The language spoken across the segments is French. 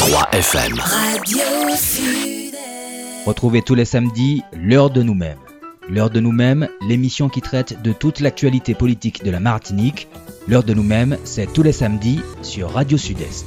106.3 FM. Radio Sud-Est. Retrouvez tous les samedis l'heure de nous-mêmes. L'heure de nous-mêmes, l'émission qui traite de toute l'actualité politique de la Martinique. L'heure de nous-mêmes, c'est tous les samedis sur Radio Sud-Est.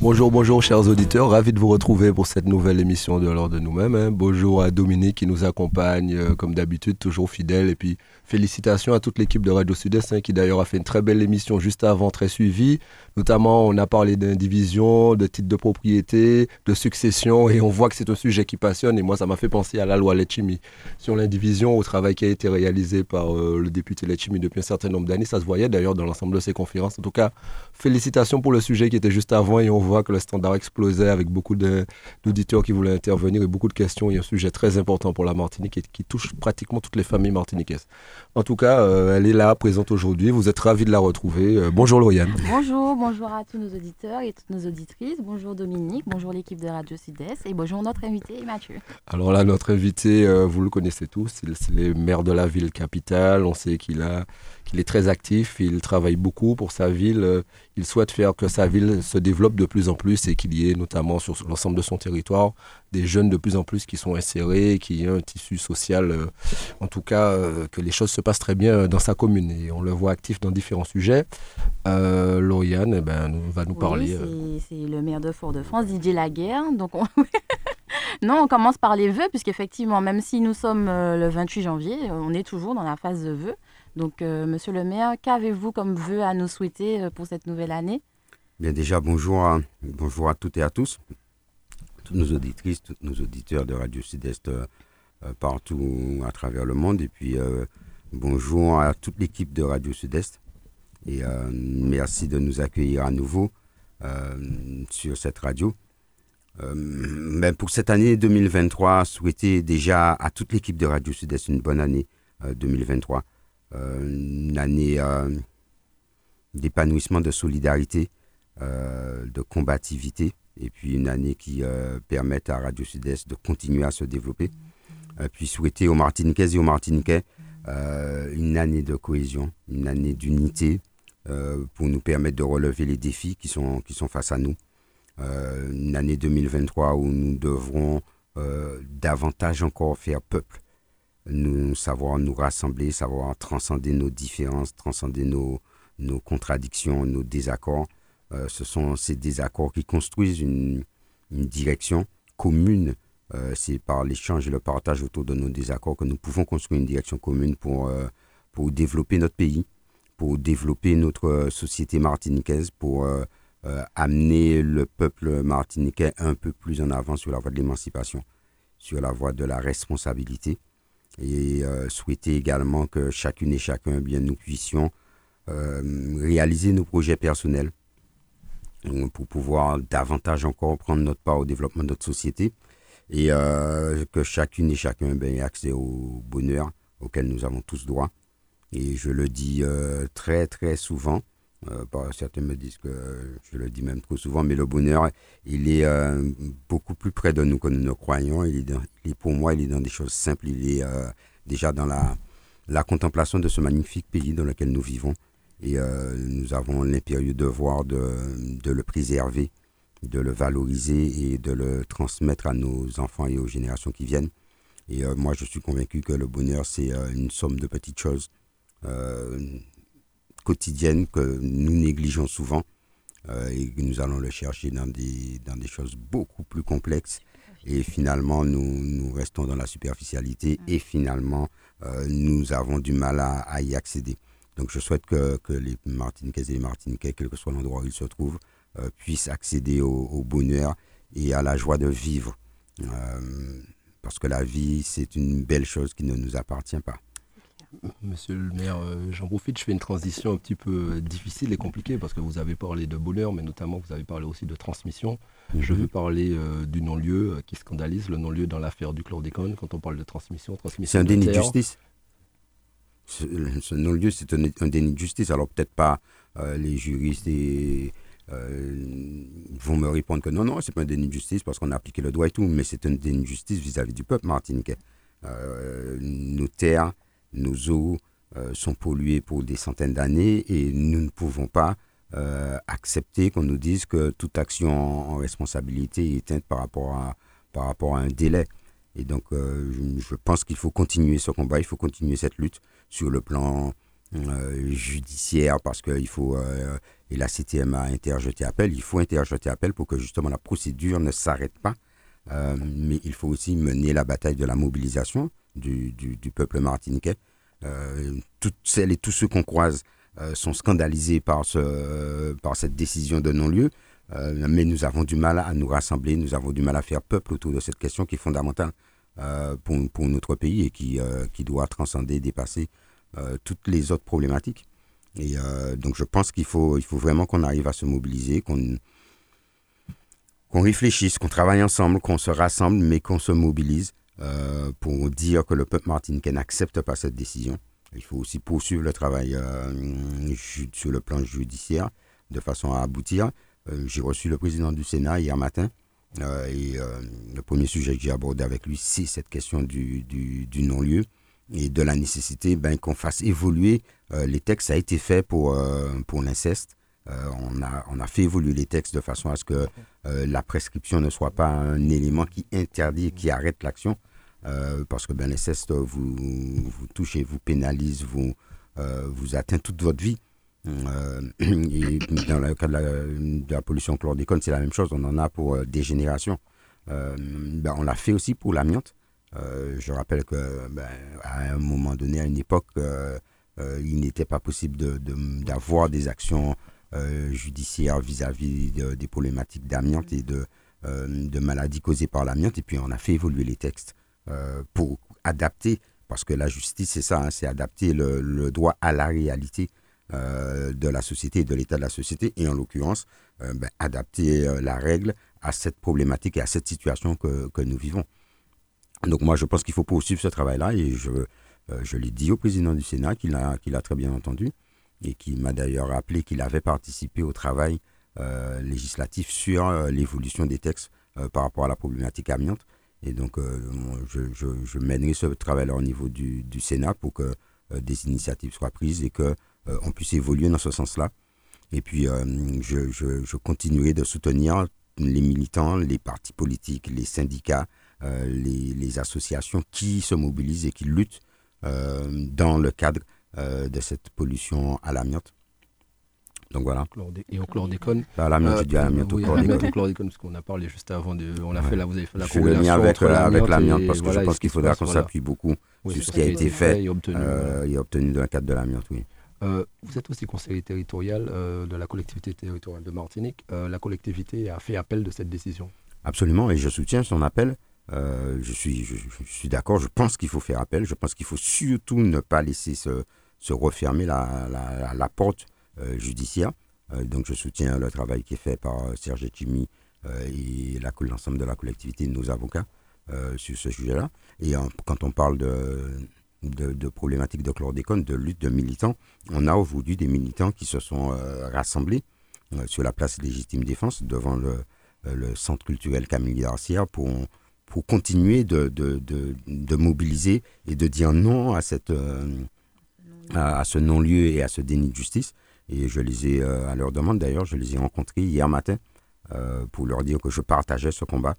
Bonjour, bonjour chers auditeurs, ravi de vous retrouver pour cette nouvelle émission de l'heure de nous-mêmes. hein. Bonjour à Dominique qui nous accompagne euh, comme d'habitude, toujours fidèle. Et puis félicitations à toute l'équipe de Radio Sud-Est hein, qui d'ailleurs a fait une très belle émission juste avant, très suivie. Notamment, on a parlé d'indivision, de titres de propriété, de succession et on voit que c'est un sujet qui passionne. Et moi, ça m'a fait penser à la loi Letchimi sur l'indivision, au travail qui a été réalisé par euh, le député Letchimi depuis un certain nombre d'années. Ça se voyait d'ailleurs dans l'ensemble de ses conférences. En tout cas, félicitations pour le sujet qui était juste avant et on voit que le standard explosait avec beaucoup d'auditeurs qui voulaient intervenir et beaucoup de questions. Il y a un sujet très important pour la Martinique et qui touche pratiquement toutes les familles martiniquaises. En tout cas, euh, elle est là, présente aujourd'hui. Vous êtes ravis de la retrouver. Euh, bonjour Lauriane. Bonjour, bonjour à tous nos auditeurs et toutes nos auditrices. Bonjour Dominique, bonjour l'équipe de Radio Sud-Est et bonjour notre invité Mathieu. Alors là, notre invité, euh, vous le connaissez tous, c'est le maire de la ville capitale. On sait qu'il a, qu'il est très actif, il travaille beaucoup pour sa ville. Il souhaite faire que sa ville se développe de plus en plus et qu'il y ait notamment sur l'ensemble de son territoire des jeunes de plus en plus qui sont insérés, qui ait un tissu social, euh, en tout cas euh, que les choses se passent très bien euh, dans sa commune. Et on le voit actif dans différents sujets. Euh, Lauriane eh ben, va nous Oui, parler. euh, c'est- le maire de Fort-de-France, Didier Laguerre. Donc on... non, on commence par les vœux, puisqu'effectivement, même si nous sommes le 28 janvier, on est toujours dans la phase de vœux. Donc, euh, monsieur le maire, qu'avez-vous comme vœux à nous souhaiter euh, pour cette nouvelle année? Bien déjà, bonjour à, bonjour à toutes et à tous, toutes nos auditrices, tous nos auditeurs de Radio Sud-Est euh, partout à travers le monde. Et puis, bonjour à toute l'équipe de Radio Sud-Est. Et merci de nous accueillir à nouveau sur cette radio. Ben, pour cette année 2023, souhaiter déjà à toute l'équipe de Radio Sud-Est une bonne année euh, 2023. Euh, une année euh, d'épanouissement, de solidarité, euh, de combativité et puis une année qui permette à Radio Sud-Est de continuer à se développer. Puis souhaiter aux Martiniquaises et aux Martiniquais une année de cohésion, une année d'unité pour nous permettre de relever les défis qui sont, qui sont face à nous. Une année 2023 où nous devrons davantage encore faire peuple, nous savoir nous rassembler, savoir transcender nos différences, transcender nos, nos contradictions, nos désaccords. Euh, ce sont ces désaccords qui construisent une, une direction commune. Euh, C'est par l'échange et le partage autour de nos désaccords que nous pouvons construire une direction commune pour, euh, pour développer notre pays, pour développer notre société martiniquaise, pour amener le peuple martiniquais un peu plus en avant sur la voie de l'émancipation, sur la voie de la responsabilité. Et euh, souhaiter également que chacune et chacun, eh bien, nous puissions euh, réaliser nos projets personnels pour pouvoir davantage encore prendre notre part au développement de notre société et euh, que chacune et chacun ben, ait accès au bonheur auquel nous avons tous droit. Et je le dis très très souvent, euh, certains me disent que je le dis même trop souvent, mais le bonheur, il est euh, beaucoup plus près de nous que nous ne croyons. Il est, pour moi, il est dans des choses simples. Il est euh, déjà dans la, la contemplation de ce magnifique pays dans lequel nous vivons. Et euh, nous avons l'impérieux devoir de, de le préserver, de le valoriser et de le transmettre à nos enfants et aux générations qui viennent. Et euh, moi, je suis convaincu que le bonheur, c'est euh, une somme de petites choses quotidiennes que nous négligeons souvent euh, et que nous allons le chercher dans des, dans des choses beaucoup plus complexes. Et finalement, nous, nous restons dans la superficialité et finalement, euh, nous avons du mal à, à y accéder. Donc, je souhaite que, que les Martiniquaises et les Martiniquais, quel que soit l'endroit où ils se trouvent, euh, puissent accéder au, au bonheur et à la joie de vivre. Euh, parce que la vie, c'est une belle chose qui ne nous appartient pas. Monsieur le maire, euh, j'en profite, je fais une transition un petit peu euh, difficile et compliquée parce que vous avez parlé de bonheur, mais notamment vous avez parlé aussi de transmission. Je veux parler euh, du non-lieu euh, qui scandalise, le non-lieu dans l'affaire du chlordécone. Quand on parle de transmission, transmission C'est un déni de justice. Ce, ce non-lieu, c'est un, un déni de justice. Alors peut-être pas euh, les juristes et, vont me répondre que non, non, c'est pas un déni de justice parce qu'on a appliqué le droit et tout, mais c'est un déni de justice vis-à-vis du peuple martiniquais. Nos terres, nos eaux euh, sont polluées pour des centaines d'années et nous ne pouvons pas euh, accepter qu'on nous dise que toute action en, responsabilité est éteinte par rapport à, par rapport à un délai. Et donc, euh, je, pense qu'il faut continuer ce combat, il faut continuer cette lutte sur le plan judiciaire parce qu'il faut, et la CTM a interjeté appel, il faut interjeter appel pour que justement la procédure ne s'arrête pas. mais il faut aussi mener la bataille de la mobilisation du, peuple martiniquais. toutes celles et tous ceux qu'on croise euh, sont scandalisés par, ce, par cette décision de non-lieu. Euh, mais nous avons du mal à nous rassembler, nous avons du mal à faire peuple autour de cette question qui est fondamentale euh, pour, pour, notre pays et qui, qui doit transcender, dépasser toutes les autres problématiques. Et donc je pense qu'il faut, il faut vraiment qu'on arrive à se mobiliser, qu'on qu'on réfléchisse, qu'on travaille ensemble, qu'on se rassemble, mais qu'on se mobilise pour dire que le peuple martiniquais n'accepte pas cette décision il faut aussi poursuivre le travail euh, sur le plan judiciaire de façon à aboutir. Euh, j'ai reçu le président du Sénat hier matin euh, et le premier sujet que j'ai abordé avec lui, c'est cette question du, non-lieu et de la nécessité ben, qu'on fasse évoluer les textes. Ça a été fait pour, pour l'inceste. on, a, on a fait évoluer les textes de façon à ce que la prescription ne soit pas un élément qui interdit, qui arrête l'action, euh, parce que ben, l'inceste vous, vous touche vous pénalise, vous, euh, vous atteint toute votre vie. Euh, et dans le cas de la, pollution chlordécone, c'est la même chose. On en a pour des générations. Ben, on l'a fait aussi pour l'amiante. je rappelle que ben, à un moment donné, à une époque, il n'était pas possible d'avoir de, des actions judiciaires vis-à-vis des problématiques d'amiante et de, de maladies causées par l'amiante. Et puis on a fait évoluer les textes. Euh, pour adapter, parce que la justice, c'est ça, hein, c'est adapter le, droit à la réalité euh, de la société et de l'état de la société, et en l'occurrence, euh, ben, adapter la règle à cette problématique et à cette situation que, que nous vivons. Donc moi, je pense qu'il faut poursuivre ce travail-là, et je, je l'ai dit au président du Sénat, qu'il a, a très bien entendu, et qui m'a d'ailleurs rappelé qu'il avait participé au travail législatif sur l'évolution des textes par rapport à la problématique amiante. Et donc, euh, je, mènerai ce travail-là au niveau du, Sénat pour que euh, des initiatives soient prises et qu'on euh, on puisse évoluer dans ce sens-là. Et puis, je, je, continuerai de soutenir les militants, les partis politiques, les syndicats, les, les, associations qui se mobilisent et qui luttent dans le cadre de cette pollution à l'amiante. Donc voilà. Et au chlordécone. Bah, la euh, l'amiante au chlordécone. parce qu'on a parlé juste avant, de, on a fait la, vous avez fait la Je le lien avec, avec l'amiante, parce que je pense qu'il faudra qu'on s'appuie beaucoup sur ce qui a été fait et obtenu, euh, et obtenu dans le cadre de l'amiante, oui. Euh, vous êtes aussi conseiller territorial de la collectivité territoriale de Martinique. la collectivité a fait appel de cette décision. Absolument, et je soutiens son appel. je suis, je, suis d'accord, je pense qu'il faut faire appel. Je pense qu'il faut surtout ne pas laisser se, se refermer la, la, la porte euh, judiciaire. Euh, donc je soutiens le travail qui est fait par euh, Serge Etchimi et l'ensemble de la collectivité de nos avocats sur ce sujet-là. Et quand on parle de, de, problématiques de chlordécone, de lutte de militants. On a aujourd'hui des militants qui se sont rassemblés sur la place légitime défense devant le, centre culturel Camille Garcia pour, pour continuer de, de, de, mobiliser et de dire non à, cette, à, ce non-lieu et à ce déni de justice. Et je les ai, euh, à leur demande d'ailleurs, je les ai rencontrés hier matin euh, pour leur dire que je partageais ce combat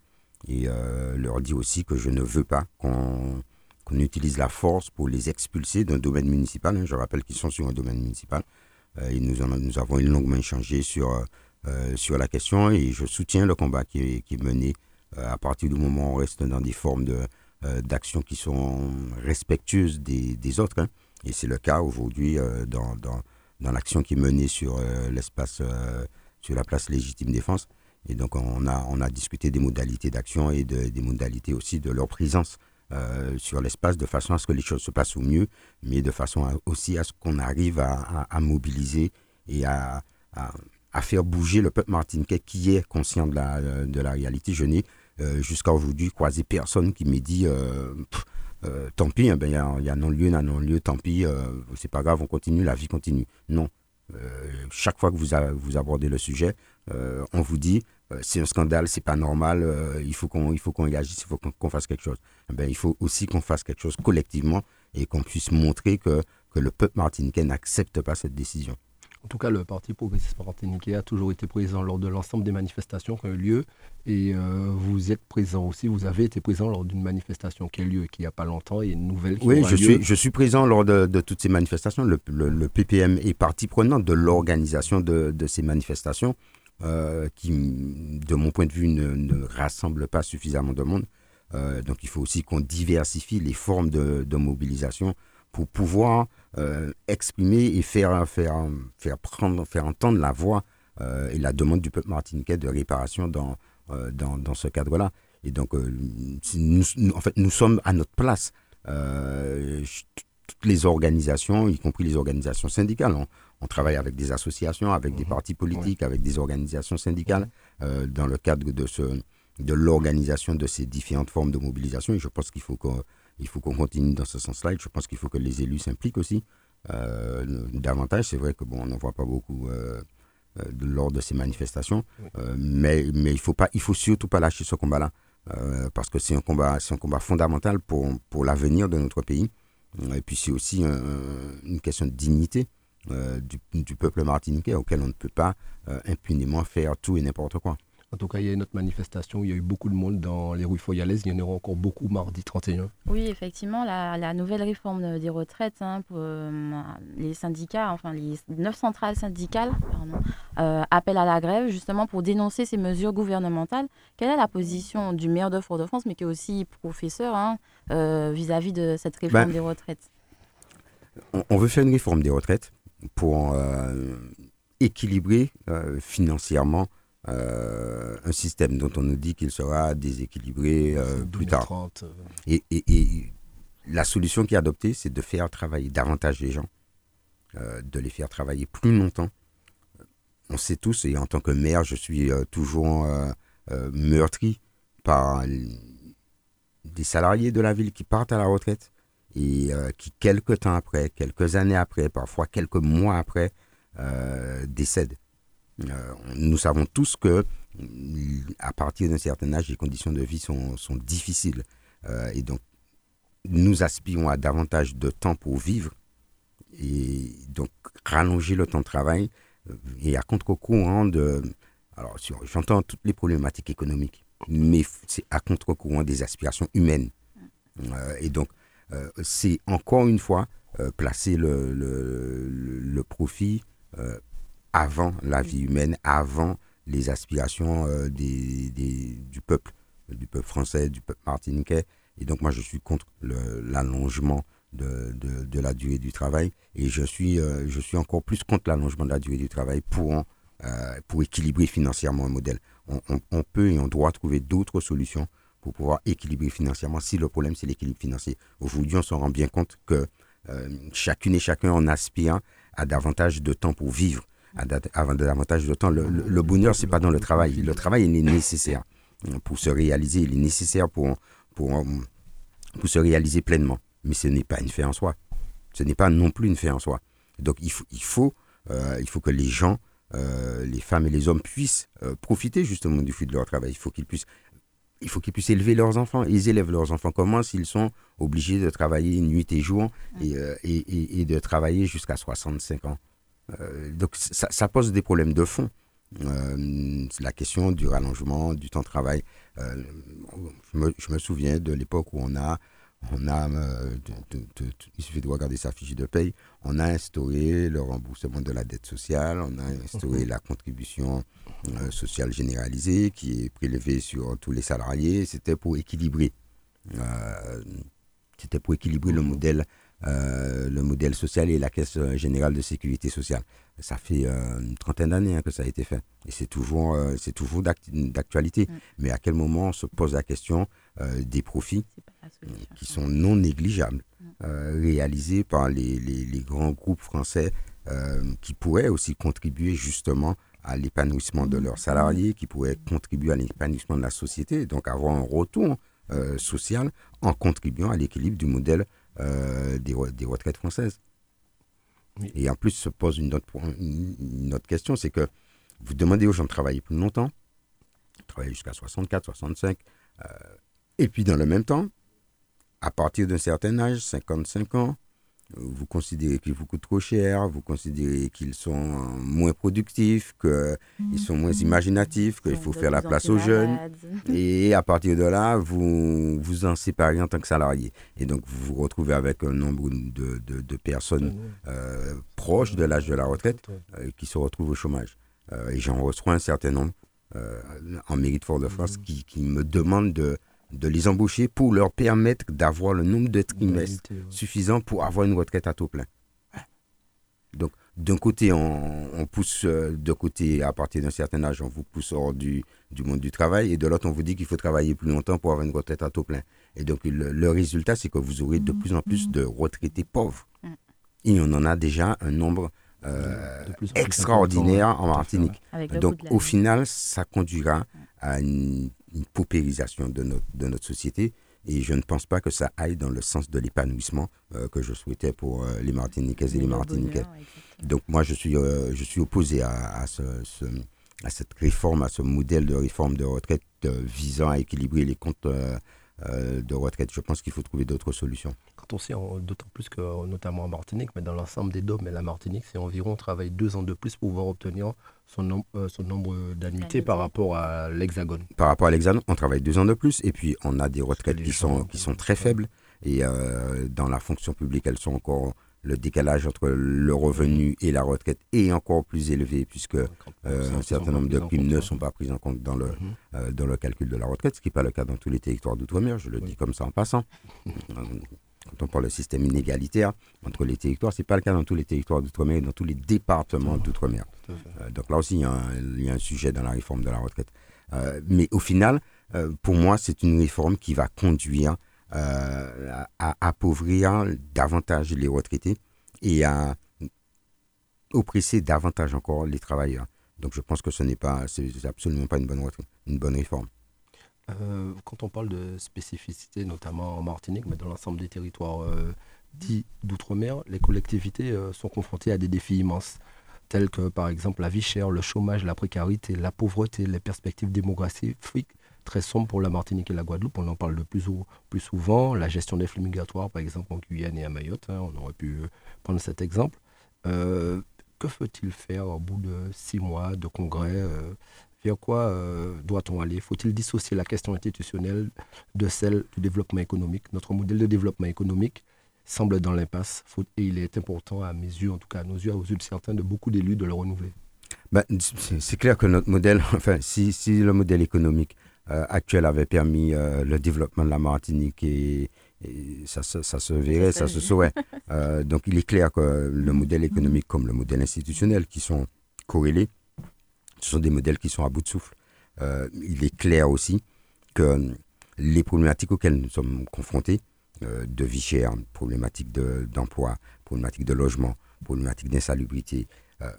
et euh, leur dire aussi que je ne veux pas qu'on utilise la force pour les expulser d'un domaine municipal. Hein. Je rappelle qu'ils sont sur un domaine municipal. et nous, nous avons longuement échangé sur, sur la question et je soutiens le combat qui est, qui est mené à partir du moment où on reste dans des formes d'action qui sont respectueuses des, des autres. Hein. Et c'est le cas aujourd'hui dans, dans l'action qui menée sur euh, l'espace, euh, sur la place légitime défense. Et donc on a, on a discuté des modalités d'action et de, des modalités aussi de leur présence euh, sur l'espace de façon à ce que les choses se passent au mieux, mais de façon aussi à ce qu'on arrive à, à, mobiliser et à, à, faire bouger le peuple martiniquais qui est conscient de la, de la réalité. Je n'ai jusqu'à aujourd'hui croisé personne qui m'ait dit tant pis, hein, ben, il y, a, non-lieu, a non-lieu, tant pis, euh, c'est pas grave, on continue, la vie continue. Non. Euh, chaque fois que vous, abordez le sujet, on vous dit c'est un scandale, c'est pas normal, il faut qu'on qu'on réagisse, il faut qu'on fasse quelque chose. Eh ben, il faut aussi qu'on fasse quelque chose collectivement et qu'on puisse montrer que, que le peuple martiniquais n'accepte pas cette décision. En tout cas, le Parti progressiste martiniquais a toujours été présent lors de l'ensemble des manifestations qui ont eu lieu. Et euh, vous êtes présent aussi, vous avez été présent lors d'une manifestation qui a eu lieu qui n'y a pas longtemps et une nouvelle qui Oui, je lieu. suis, je suis présent lors de, de toutes ces manifestations. Le, le- le PPM est partie prenante de l'organisation de, de ces manifestations euh, qui, de mon point de vue, ne, ne rassemblent pas suffisamment de monde. Euh, donc il faut aussi qu'on diversifie les formes de, de mobilisation pour pouvoir euh, exprimer et faire, faire, faire, prendre, faire entendre la voix euh, et la demande du peuple martiniquais de réparation dans, euh, dans, dans ce cadre-là. Et donc, c'est- nous, nous- en fait, nous sommes à notre place. Toutes les organisations, y compris les organisations syndicales, on, on travaille avec des associations, avec des Mhm. partis politiques, avec des organisations syndicales, dans le cadre de, ce, de l'organisation de ces différentes formes de mobilisation. Et je pense qu'il faut qu'on il faut qu'on continue dans ce sens-là. Et je pense qu'il faut que les élus s'impliquent aussi euh, davantage. C'est vrai que bon, on n'en voit pas beaucoup euh, euh, de- lors de ces manifestations. Euh, mais, mais il faut pas, il faut surtout pas lâcher ce combat-là. parce que c'est un combat, c'est un combat fondamental pour, pour l'avenir de notre pays. Et puis c'est aussi un- une question de dignité du, du peuple martiniquais auquel on ne peut pas impunément faire tout et n'importe quoi. En tout cas, il y a une autre manifestation, il y a eu beaucoup de monde dans les rues foyalaises, il y en aura encore beaucoup mardi 31. Oui, effectivement, la, la nouvelle réforme des retraites hein, pour euh, les syndicats, enfin les neuf centrales syndicales, pardon, euh, appellent à la grève justement pour dénoncer ces mesures gouvernementales. Quelle est la position du maire de Fort-de-France, mais qui est aussi professeur hein, euh, vis-à-vis de cette réforme Ben, des retraites? on, on veut faire une réforme des retraites pour euh, équilibrer euh, financièrement euh, un système dont on nous dit qu'il sera déséquilibré euh, plus tard. 2030, euh, Et, et- et la solution qui est adoptée, c'est de faire travailler davantage les gens, euh, de les faire travailler plus longtemps. On sait tous, et en tant que maire, je suis toujours meurtri par des salariés de la ville qui partent à la retraite et qui, quelques temps après, quelques années après, parfois quelques mois après, décèdent. Euh, nous savons tous que mm, à partir d'un certain âge, les conditions de vie sont, difficiles. Euh, et donc, nous aspirons à davantage de temps pour vivre et donc rallonger le temps de travail euh, et à contre-courant de... Alors, j'entends toutes les problématiques économiques, mais c'est à contre-courant des aspirations humaines. Euh, et donc, euh, c'est encore une fois euh, placer le, profit euh, avant la vie humaine, avant les aspirations euh, des, des- du peuple, du peuple français, du peuple martiniquais. Et donc, moi, je suis contre l'allongement de, de, de la durée du travail. Et je suis, euh, je suis encore plus contre l'allongement de la durée du travail pour, euh, pour équilibrer financièrement un modèle. On, on- on peut et on doit trouver d'autres solutions pour pouvoir équilibrer financièrement si le problème, c'est l'équilibre financier. Aujourd'hui, on se rend bien compte que euh, chacune et chacun en aspire à davantage de temps pour vivre, à davantage de temps. Le, le- le bonheur, c'est pas dans le travail. Le travail, il est nécessaire pour se réaliser. Il est nécessaire pour, pour, pour se réaliser pleinement. Mais ce n'est pas une fin en soi. Ce n'est pas non plus une fin en soi. Donc il faut, il faut, euh, il faut que les gens, euh, les femmes et les hommes puissent euh, profiter justement du fruit de leur travail. Il faut qu'ils puissent, il faut qu'ils puissent élever leurs enfants. Ils élèvent leurs enfants comment s'ils sont obligés de travailler nuit et jour et, et- et de travailler jusqu'à 65 ans? Euh, donc ça, ça pose des problèmes de fond. Euh, c'est la question du rallongement du temps de travail. Euh, je, me, je me souviens de l'époque où on a, on a euh, de- de- de- il suffit de regarder sa fiche de paye, on a instauré le remboursement de la dette sociale, on a instauré la contribution sociale généralisée qui est prélevée sur tous les salariés. C'était pour équilibrer. c'était pour équilibrer le modèle, euh, le modèle social et la caisse euh, générale de sécurité sociale. Ça fait euh, une trentaine d'années hein, que ça a été fait. Et c'est toujours, euh, c'est toujours d'actu- d'actualité. Mm. Mais à quel moment on se pose la question des profits qui sont non négligeables, Mm. réalisés par les, les- les grands groupes français qui pourraient aussi contribuer justement à l'épanouissement de leurs salariés, qui pourraient contribuer à l'épanouissement de la société, donc avoir un retour euh, social en contribuant à l'équilibre du modèle des, re- des retraites françaises. Oui. Et en plus se pose une autre, une autre question, c'est que vous demandez aux gens de travailler plus longtemps, travailler jusqu'à 64, 65, euh, et puis dans le même temps, à partir d'un certain âge, 55 ans, vous considérez qu'ils vous coûtent trop cher, vous considérez qu'ils sont moins productifs, qu'ils sont moins imaginatifs, qu'il faut faire la place aux jeunes. Et à partir de là, vous vous en séparez en tant que salarié. Et donc, vous vous retrouvez avec un nombre de, de- de personnes euh, proches de l'âge de la retraite euh, qui se retrouvent au chômage. Euh, et j'en reçois un certain nombre euh, en mérite Fort-de-France qui, qui me demandent de, de les embaucher pour leur permettre d'avoir le nombre de trimestres suffisant pour avoir une retraite à taux plein. Donc, d'un côté, on, on pousse euh, de côté, à partir d'un certain âge, on vous pousse hors du, du monde du travail, et de l'autre, on vous dit qu'il faut travailler plus longtemps pour avoir une retraite à taux plein. Et donc, le, le résultat, c'est que vous aurez de plus en plus de retraités pauvres. Et on en a déjà un nombre euh, De plus en plus extraordinaire en. Martinique. Donc, au final, ça conduira à une, une paupérisation de notre, de notre société. Et je ne pense pas que ça aille dans le sens de l'épanouissement euh, que je souhaitais pour euh, les Martiniquaises et les Le Martiniquais. Donc, moi, je suis, euh, je suis opposé à, à, ce, ce- à cette réforme, à ce modèle de réforme de retraite euh, visant à équilibrer les comptes euh, euh, de retraite. Je pense qu'il faut trouver d'autres solutions. Quand on sait, d'autant plus que, notamment en Martinique, mais dans l'ensemble des DOM et la Martinique, c'est environ, on travaille deux ans de plus pour pouvoir obtenir son, nom- euh, son nombre d'annuités par rapport à l'Hexagone. par rapport à l'examen, on travaille deux ans de plus et puis on a des retraites qui sont, qui sont très faibles et euh, dans la fonction publique, elles sont encore le décalage entre le revenu et la retraite est encore plus élevé puisque euh, un certain nombre de primes ne sont pas prises en compte dans le, Mhm. euh, dans le calcul de la retraite, ce qui n'est pas le cas dans tous les territoires d'outre-mer, je le dis comme ça en passant. Quand on parle de système inégalitaire entre les territoires, ce n'est pas le cas dans tous les territoires d'outre-mer et dans tous les départements d'outre-mer. Euh, donc là aussi, il y, a un, il y a un sujet dans la réforme de la retraite. Euh, mais au final, euh, pour moi, c'est une réforme qui va conduire à, à appauvrir davantage les retraités et à oppresser davantage encore les travailleurs. Donc je pense que ce n'est pas, c'est absolument pas une bonne, retraite- une bonne réforme. Euh, quand on parle de spécificité, notamment en Martinique, mais dans l'ensemble des territoires euh, dits d'outre-mer, les collectivités euh, sont confrontées à des défis immenses, tels que par exemple la vie chère, le chômage, la précarité, la pauvreté, les perspectives démographiques très sombres pour la Martinique et la Guadeloupe. On en parle de plus, ou, plus souvent. La gestion des flux migratoires, par exemple, en Guyane et à Mayotte, hein, on aurait pu prendre cet exemple. Que faut-il faire au bout de six mois de congrès vers quoi euh, doit-on aller? Faut-il dissocier la question institutionnelle de celle du développement économique? Notre modèle de développement économique semble dans l'impasse Faut- et il est important à mes yeux, en tout cas à nos yeux, aux yeux de certains, de beaucoup d'élus, de le renouveler. Ben, c'est clair que notre modèle, enfin, si, si le modèle économique euh, actuel avait permis euh, le développement de la Martinique et, et ça, se- ça se verrait, ça se saurait. Euh, donc il est clair que le modèle économique comme le modèle institutionnel qui sont corrélés, ce sont des modèles qui sont à bout de souffle. Euh, il est clair aussi que les problématiques auxquelles nous sommes confrontés, euh, de vie chère, problématiques de- d'emploi, problématiques de logement, problématiques d'insalubrité, euh,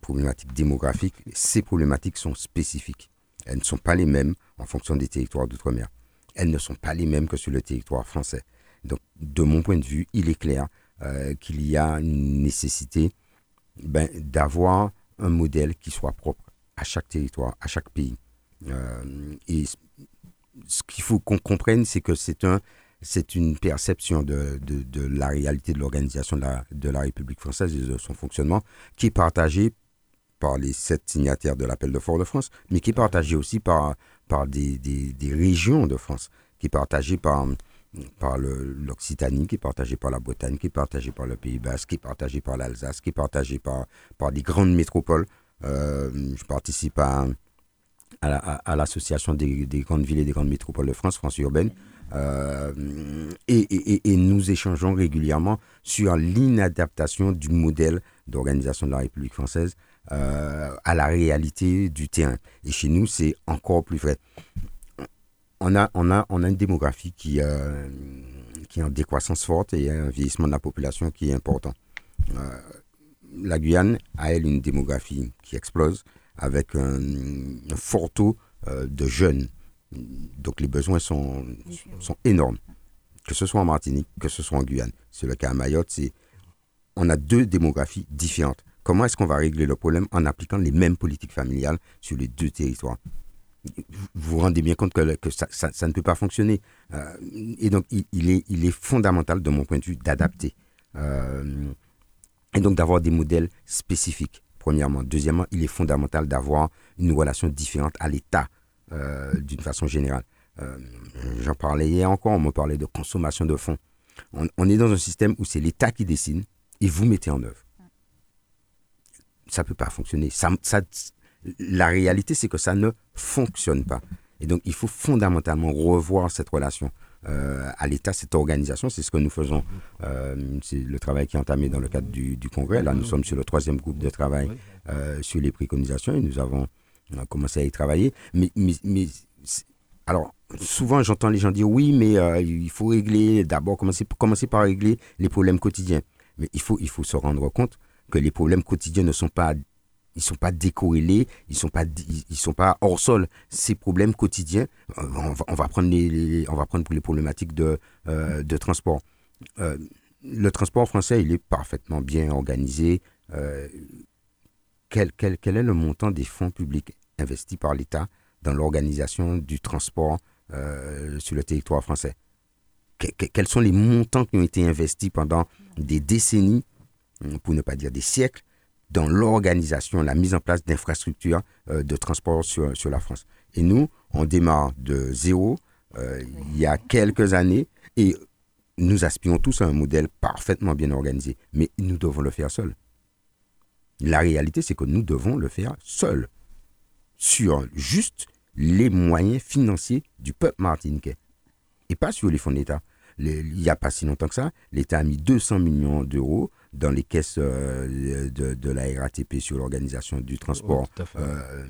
problématiques démographiques, ces problématiques sont spécifiques. Elles ne sont pas les mêmes en fonction des territoires d'outre-mer. Elles ne sont pas les mêmes que sur le territoire français. Donc, de mon point de vue, il est clair euh, qu'il y a une nécessité ben, d'avoir un modèle qui soit propre à chaque territoire, à chaque pays. Euh, et ce qu'il faut qu'on comprenne, c'est que c'est un, une perception de, de, de la réalité de l'organisation de la, de la République française et de son fonctionnement qui est partagée par les sept signataires de l'appel de Fort-de-France, mais qui est partagée aussi par, par des, des, des régions de France, qui est partagée par, par l'Occitanie, qui est partagée par la Bretagne, qui est partagée par le Pays Basque, qui est partagée par l'Alsace, qui est partagée par, par des grandes métropoles. Euh, je participe à, à la- à- à l'association des, des grandes villes et des grandes métropoles de France, France urbaine. Euh, et- et- et nous échangeons régulièrement sur l'inadaptation du modèle d'organisation de la République française euh, à la réalité du terrain. Et chez nous, c'est encore plus vrai. On a, une démographie qui, euh, qui est en décroissance forte et un vieillissement de la population qui est important. Euh, la Guyane a, elle, une démographie qui explose avec un, fort taux euh, de jeunes. Donc les besoins sont, énormes, que ce soit en Martinique, que ce soit en Guyane. C'est le cas à Mayotte, on a deux démographies différentes. Comment est-ce qu'on va régler le problème en appliquant les mêmes politiques familiales sur les deux territoires? Vous vous rendez bien compte que, ça, ne peut pas fonctionner. Euh, et donc, il, est, fondamental, de mon point de vue, d'adapter. Euh, et donc, d'avoir des modèles spécifiques, premièrement. Deuxièmement, il est fondamental d'avoir une relation différente à l'État, euh, d'une façon générale. J'en parlais hier encore, on me parlait de consommation de fonds. On, est dans un système où c'est l'État qui dessine et vous mettez en œuvre. Ça ne peut pas fonctionner. Ça- la réalité, c'est que ça ne fonctionne pas. Et donc, il faut fondamentalement revoir cette relation euh, à l'État, cette organisation. C'est ce que nous faisons. Euh, c'est le travail qui est entamé dans le cadre du, Congrès. Là, nous sommes sur le troisième groupe de travail euh, sur les préconisations et nous avons commencé à y travailler. Mais, mais, mais alors, souvent, j'entends les gens dire oui, mais il faut régler, d'abord, commencer, commencer par régler les problèmes quotidiens. Mais il faut, il faut se rendre compte que les problèmes quotidiens ne sont pas ils sont pas décorrélés, ils sont pas ils, sont pas hors sol. Ces problèmes quotidiens, on va, prendre les, les- on va prendre les problématiques de euh, de transport. Euh, le transport français, il est parfaitement bien organisé. Euh, quel, quel, quel est le montant des fonds publics investis par l'État dans l'organisation du transport sur le territoire français? Que- que- Quels sont les montants qui ont été investis pendant des décennies, pour ne pas dire des siècles, dans l'organisation, la mise en place d'infrastructures euh, de transport sur, sur la France. Et nous, on démarre de zéro euh, il y a quelques années et nous aspirons tous à un modèle parfaitement bien organisé. Mais nous devons le faire seuls. La réalité, c'est que nous devons le faire seuls, sur juste les moyens financiers du peuple martiniquais, et pas sur les fonds d'État. Les- Il n'y a pas si longtemps que ça, l'État a mis 200 millions d'euros dans les caisses euh, de, de la RATP sur l'organisation du transport fait. euh,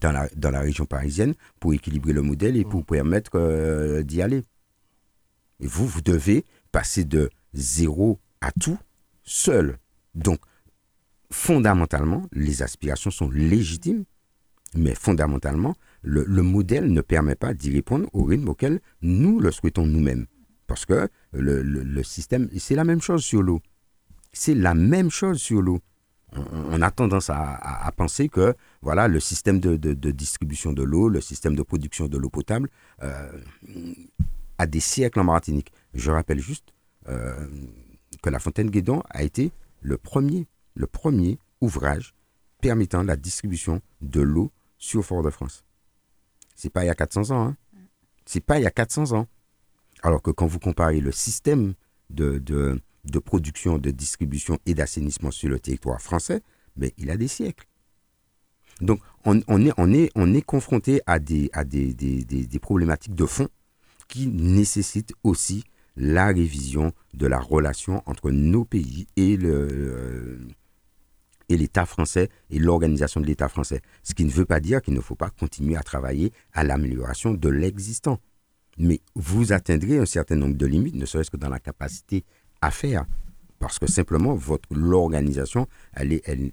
dans, la, dans la région parisienne pour équilibrer le modèle et pour permettre euh, d'y aller. Et vous, vous devez passer de zéro à tout seul. Donc, fondamentalement, les aspirations sont légitimes, mais fondamentalement, le, le modèle ne permet pas d'y répondre au rythme auquel nous le souhaitons nous-mêmes. Parce que le, le- système, c'est la même chose sur l'eau. C'est la même chose sur l'eau. On, a tendance à, à- penser que voilà, le système de, de- de distribution de l'eau, le système de production de l'eau potable, euh, a des siècles en Martinique. Je rappelle juste euh, que la fontaine Guédon a été le premier, le premier ouvrage permettant la distribution de l'eau sur Fort-de-France. C'est pas il y a 400 ans. Hein. C'est pas il y a 400 ans. Alors que quand vous comparez le système de, production, de distribution et d'assainissement sur le territoire français, mais il a des siècles. Donc, on, est, on, est, on est confronté à, des, problématiques de fond qui nécessitent aussi la révision de la relation entre nos pays et et l'État français et l'organisation de l'État français. Ce qui ne veut pas dire qu'il ne faut pas continuer à travailler à l'amélioration de l'existant. Mais vous atteindrez un certain nombre de limites, ne serait-ce que dans la capacité à faire. Parce que simplement, votre l'organisation, elle elle,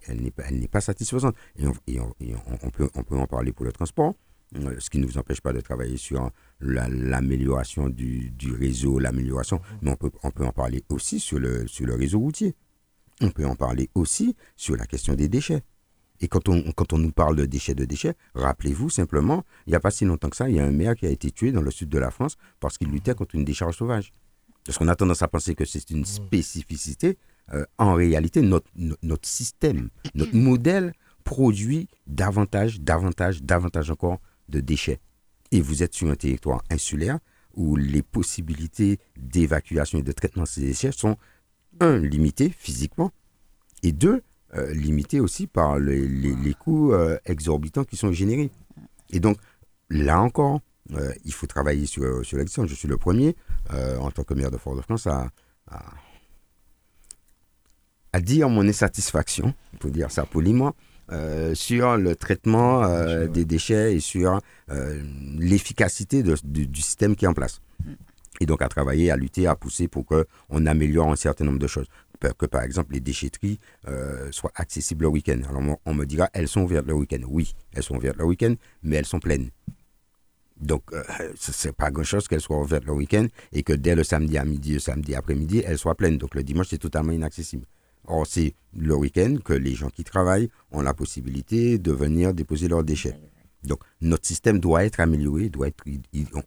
n'est pas, satisfaisante. Et, on, peut, on peut en parler pour le transport, euh, ce qui ne vous empêche pas de travailler sur la- l'amélioration du, du réseau, l'amélioration, mais on peut, on peut en parler aussi sur le, sur le réseau routier. On peut en parler aussi sur la question des déchets. Et quand on, quand on nous parle de déchets de déchets, rappelez-vous simplement, il n'y a pas si longtemps que ça, il y a un maire qui a été tué dans le sud de la France parce qu'il luttait contre une décharge sauvage. Parce qu'on a tendance à penser que c'est une spécificité. Euh, en réalité, notre, no- notre système, notre modèle produit davantage, davantage, davantage encore de déchets. Et vous êtes sur un territoire insulaire où les possibilités d'évacuation et de traitement de ces déchets sont, un, limitées physiquement, et deux, euh, limitées aussi par les, les- les coûts euh, exorbitants qui sont générés. Et donc, là encore, euh, il faut travailler sur, sur l'existant. Je suis le premier, en tant que maire de Fort-de-France, à, à, à dire mon insatisfaction, pour dire ça poliment, sur le traitement des déchets et sur l'efficacité de- du, du système qui est en place. Et donc à travailler, à lutter, à pousser pour qu'on améliore un certain nombre de choses. Que, par exemple les déchetteries euh, soient accessibles le week-end. Alors on- me dira, elles sont ouvertes le week-end. Oui, elles sont ouvertes le week-end, mais elles sont pleines. Donc, euh, ce c'est pas grand-chose qu'elles soient ouvertes le week-end et que dès le samedi à midi, le samedi après-midi, elles soient pleines. Donc, le dimanche, c'est totalement inaccessible. Or, c'est le week-end que les gens qui travaillent ont la possibilité de venir déposer leurs déchets. Donc, notre système doit être amélioré, doit être,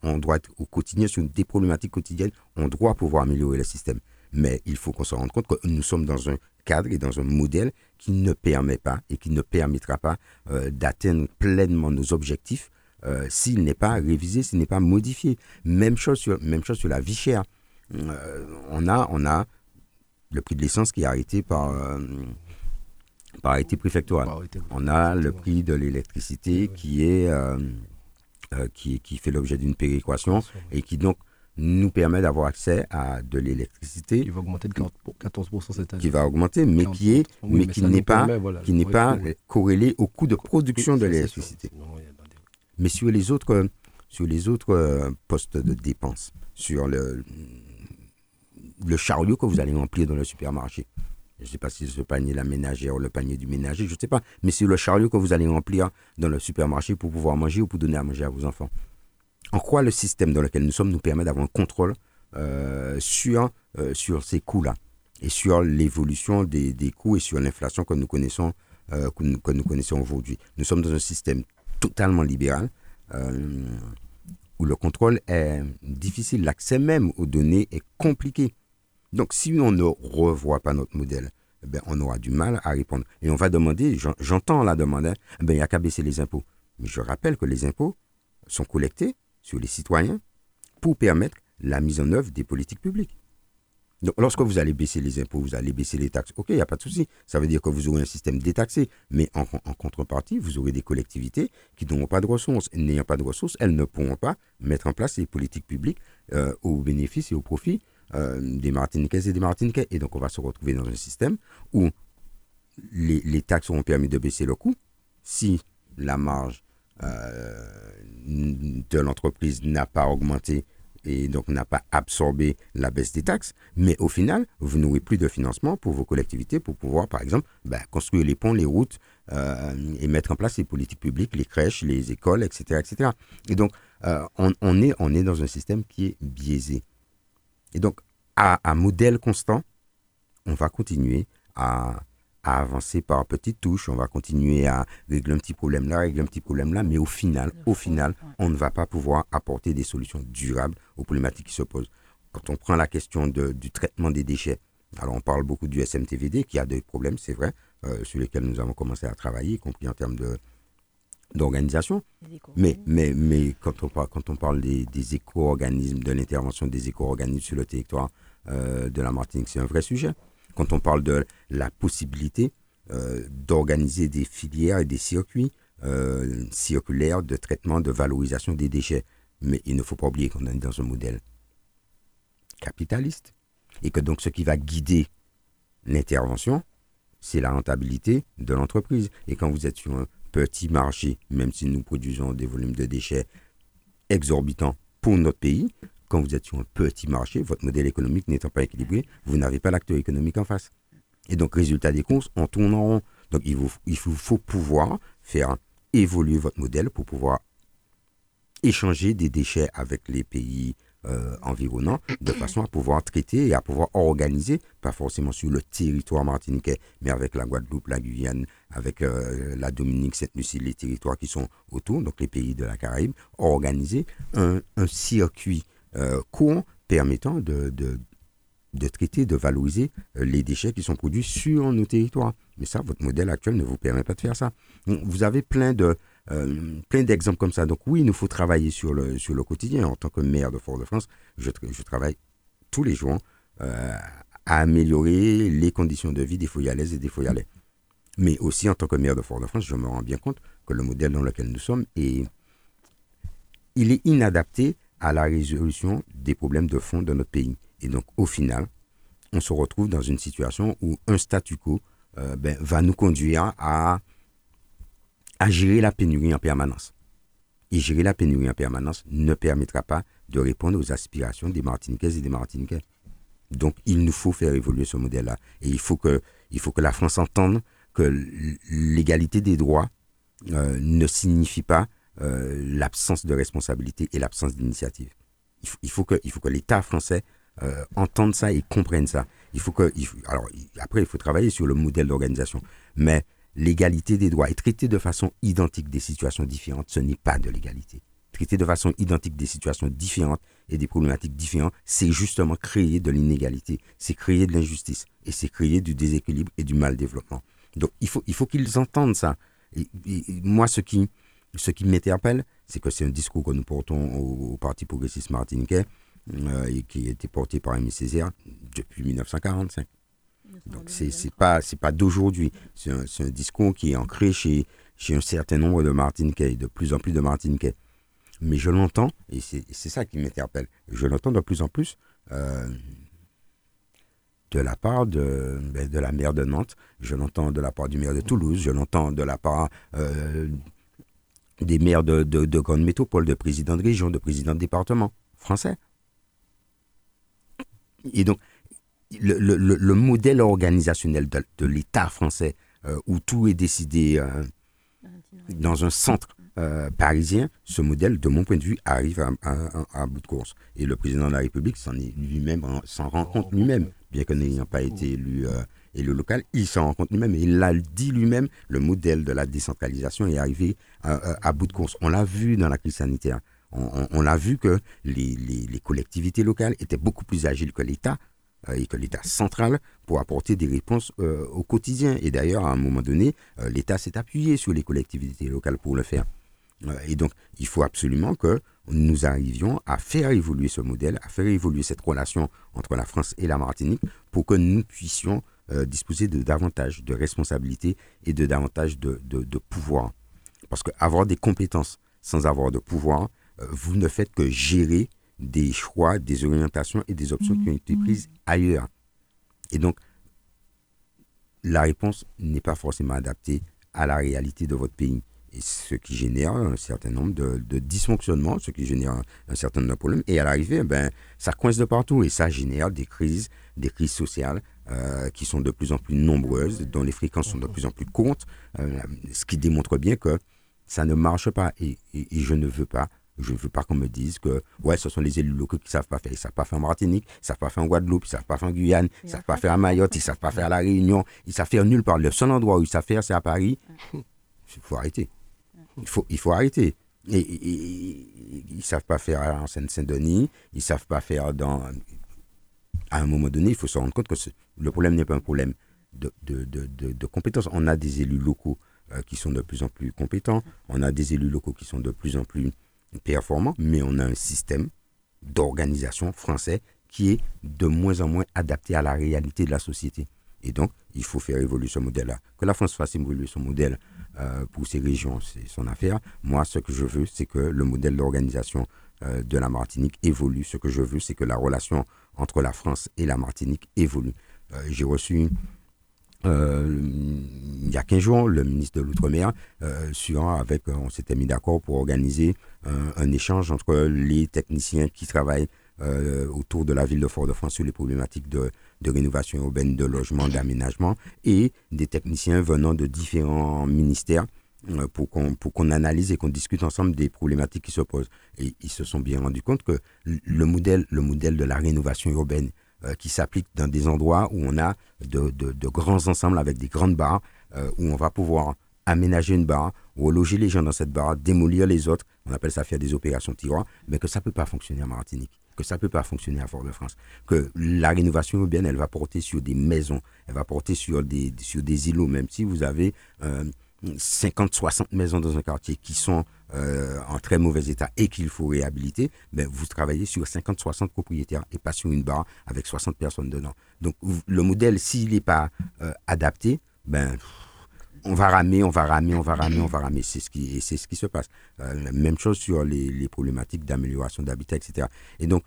on doit être au quotidien sur des problématiques quotidiennes, on doit pouvoir améliorer le système. Mais il faut qu'on se rende compte que nous sommes dans un cadre et dans un modèle qui ne permet pas et qui ne permettra pas euh, d'atteindre pleinement nos objectifs euh, s'il n'est pas révisé, s'il n'est pas modifié. Même chose sur, même chose sur la vie chère. Euh, on, a, on a le prix de l'essence qui est arrêté par, par arrêté préfectoral. On a le prix de l'électricité qui est qui, qui fait l'objet d'une péréquation et qui donc nous permet d'avoir accès à de l'électricité. Qui va augmenter de 14% cette année. Qui va augmenter, mais qui est, mais, qui n'est pas, qui n'est pas corrélé au coût de production de l'électricité. Mais sur les autres, sur les autres euh, postes de dépenses, sur le, le chariot que vous allez remplir dans le supermarché, je ne sais pas si c'est ce panier la ménagère ou le panier du ménager, je ne sais pas, mais c'est le chariot que vous allez remplir dans le supermarché pour pouvoir manger ou pour donner à manger à vos enfants en quoi le système dans lequel nous sommes nous permet d'avoir un contrôle euh, sur, euh, sur ces coûts-là et sur l'évolution des, coûts et sur l'inflation que nous connaissons, euh, que nous, connaissons aujourd'hui? Nous sommes dans un système totalement libéral où le contrôle est difficile. L'accès même aux données est compliqué. Donc si on ne revoit pas notre modèle, eh on aura du mal à répondre. Et on va demander, j'entends la demande, hein, eh il n'y a qu'à baisser les impôts. Mais je rappelle que les impôts sont collectés sur les citoyens pour permettre la mise en œuvre des politiques publiques. Donc, lorsque vous allez baisser les impôts, vous allez baisser les taxes, ok, il n'y a pas de souci. Ça veut dire que vous aurez un système détaxé. Mais en, contrepartie, vous aurez des collectivités qui n'auront pas de ressources. N'ayant pas de ressources, elles ne pourront pas mettre en place ces politiques publiques euh, au bénéfice et au profit euh, des Martiniquais et des Martiniquais. Et donc, on va se retrouver dans un système où les, les taxes auront permis de baisser le coût. Si la marge de l'entreprise n'a pas augmenté et donc n'a pas absorbé la baisse des taxes, mais au final, vous n'aurez plus de financement pour vos collectivités pour pouvoir, par exemple, ben, construire les ponts, les routes euh, et mettre en place les politiques publiques, les crèches, les écoles, etc. etc. Et donc, euh, on, est, on est dans un système qui est biaisé. Et donc, à, à modèle constant, on va continuer à, à avancer par petites touches, on va continuer à régler un petit problème là, régler un petit problème là, mais au final, au final, on ne va pas pouvoir apporter des solutions durables aux problématiques qui se posent. Quand on prend la question du traitement des déchets, alors on parle beaucoup du SMTVD qui a des problèmes, c'est vrai, euh, sur lesquels nous avons commencé à travailler, y compris en termes de d'organisation. Mais, mais, mais quand on parle, quand on parle des, des éco-organismes, de l'intervention des éco-organismes sur le territoire euh, de la Martinique, c'est un vrai sujet quand on parle de la possibilité euh, d'organiser des filières et des circuits euh, circulaires de traitement, de valorisation des déchets. Mais il ne faut pas oublier qu'on est dans un modèle capitaliste et que donc ce qui va guider l'intervention, c'est la rentabilité de l'entreprise. Et quand vous êtes sur un petit marché, même si nous produisons des volumes de déchets exorbitants pour notre pays, quand vous êtes sur un petit marché, votre modèle économique n'étant pas équilibré, vous n'avez pas l'acteur économique en face. Et donc, résultat des courses, on tourne en rond. Donc, il, vous, il faut, pouvoir faire évoluer votre modèle pour pouvoir échanger des déchets avec les pays euh, environnants de façon à pouvoir traiter et à pouvoir organiser, pas forcément sur le territoire martiniquais, mais avec la Guadeloupe, la Guyane, avec euh, la Dominique, Sainte-Lucie, les territoires qui sont autour, donc les pays de la Caraïbe, organiser un, un circuit euh, courant permettant de, de, traiter, de valoriser euh, les déchets qui sont produits sur nos territoires. Mais ça, votre modèle actuel ne vous permet pas de faire ça. Vous avez plein de euh, plein d'exemples comme ça. Donc oui, il nous faut travailler sur le, sur le quotidien. En tant que maire de Fort-de-France, je, travaille tous les jours à améliorer les conditions de vie des Foyalaises et des Foyalais. Mais aussi en tant que maire de Fort-de-France, je me rends bien compte que le modèle dans lequel nous sommes est, il est inadapté à la résolution des problèmes de fond de notre pays. Et donc, au final, on se retrouve dans une situation où un statu quo euh, ben, va nous conduire à, à gérer la pénurie en permanence. Et gérer la pénurie en permanence ne permettra pas de répondre aux aspirations des Martiniquaises et des Martiniquais. Donc, il nous faut faire évoluer ce modèle-là. Et il faut, que, il faut que la France entende que l'égalité des droits euh, ne signifie pas euh, l'absence de responsabilité et l'absence d'initiative. Il, faut que, faut que l'État français euh, entende ça et comprenne ça. Il faut que, alors après, il faut travailler sur le modèle d'organisation, mais l'égalité des droits et traiter de façon identique des situations différentes, ce n'est pas de l'égalité. Traiter de façon identique des situations différentes et des problématiques différentes, c'est justement créer de l'inégalité, c'est créer de l'injustice et c'est créer du déséquilibre et du mal développement. Donc il faut, il faut qu'ils entendent ça. Et, moi, ce qui, ce qui m'interpelle, c'est que c'est un discours que nous portons au, Parti progressiste martiniquais euh, et qui a été porté par Aimé Césaire depuis 1945. Donc c'est c'est pas c'est pas d'aujourd'hui. C'est un, un, discours qui est ancré chez chez un certain nombre de Martiniquais, de plus en plus de Martiniquais. Mais je l'entends et c'est ça qui m'interpelle. Je l'entends de plus en plus euh, de la part de, ben, de la maire de Nantes, je l'entends de la part du maire de Toulouse, je l'entends de la part euh, des maires de, de, de grandes métropoles, de présidents de région, de présidents de département français. Et donc, le, le, le modèle organisationnel de, l'État français, euh, où tout est décidé euh, dans un centre euh, parisien, ce modèle, de mon point de vue, arrive à, bout de course. Et le président de la République s'en rend compte lui-même, bien que n'ayant pas été élu, euh, élu local, il s'en rend compte lui-même. Et il l'a dit lui-même, le modèle de la décentralisation est arrivé à, bout de course. On l'a vu dans la crise sanitaire. On, l'a vu que les, les collectivités locales étaient beaucoup plus agiles que l'État euh, et que l'État central pour apporter des réponses euh, au quotidien. Et d'ailleurs, à un moment donné, euh, l'État s'est appuyé sur les collectivités locales pour le faire. et donc, il faut absolument que nous arrivions à faire évoluer ce modèle, à faire évoluer cette relation entre la France et la Martinique pour que nous puissions disposer de davantage de responsabilités et de davantage de, de, pouvoir. Parce qu'avoir des compétences sans avoir de pouvoir, vous ne faites que gérer des choix, des orientations et des options qui ont été prises ailleurs. Et donc, la réponse n'est pas forcément adaptée à la réalité de votre pays. Et ce qui génère un certain nombre de, dysfonctionnements, ce qui génère un, certain nombre de problèmes. Et à l'arrivée, ben, ça coince de partout et ça génère des crises, des crises sociales euh, qui sont de plus en plus nombreuses, dont les fréquences sont de plus en plus courtes, euh, ce qui démontre bien que ça ne marche pas. et je ne veux pas je ne veux pas qu'on me dise que ouais, ce sont les élus locaux qui ne savent pas faire. Ils ne savent pas faire en Martinique, ils ne savent pas faire en Guadeloupe, ils ne savent pas faire en Guyane, ils ne savent pas faire à Mayotte, ils ne savent pas faire à La Réunion, ils ne savent faire nulle part. Le seul endroit où ils savent faire, c'est à Paris. Il faut arrêter. Il faut, il faut arrêter. Et, ils ne savent pas faire en Seine-Saint-Denis, ils ne savent pas faire dans. À un moment donné, il faut se rendre compte que le problème n'est pas un problème de, de, de, de. On a des élus locaux euh, qui sont de plus en plus compétents, on a des élus locaux qui sont de plus en plus performant, mais on a un système d'organisation français qui est de moins en moins adapté à la réalité de la société. Et donc, il faut faire évoluer ce modèle-là. Que la France fasse évoluer son modèle euh, pour ses régions, c'est son affaire. Moi, ce que je veux, c'est que le modèle d'organisation euh, de la Martinique évolue. Ce que je veux, c'est que la relation entre la France et la Martinique évolue. Euh, j'ai reçu euh, il y a 15 jours, le ministre de l'Outre-mer, euh, sur, avec, on s'était mis d'accord pour organiser un échange entre les techniciens qui travaillent autour de la ville de Fort-de-France sur les problématiques de, de rénovation urbaine, de logement, d'aménagement, et des techniciens venant de différents ministères pour qu'on pour qu'on analyse et qu'on discute ensemble des problématiques qui se posent. Et ils se sont bien rendus compte que le modèle, le modèle de la rénovation urbaine euh, qui s'applique dans des endroits où on a de, de, grands ensembles avec des grandes barres, euh, où on va pouvoir aménager une barre, reloger les gens dans cette barre, démolir les autres, on appelle ça faire des opérations tiroirs, mais que ça ne peut pas fonctionner en Martinique, que ça ne peut pas fonctionner à Fort-de-France, que la rénovation urbaine, elle va porter sur des maisons, elle va porter sur des, sur des îlots, même si vous avez... Euh, 50, 60 maisons dans un quartier qui sont euh, en très mauvais état et qu'il faut réhabiliter, ben, vous travaillez sur 50, 60 propriétaires et pas sur une barre avec 60 personnes dedans. Donc le modèle, s'il n'est pas euh, adapté, ben, on va ramer, on va ramer, on va ramer, on va ramer. C'est ce qui, c'est ce qui se passe. Euh, même chose sur les, problématiques d'amélioration d'habitat, etc. Et donc,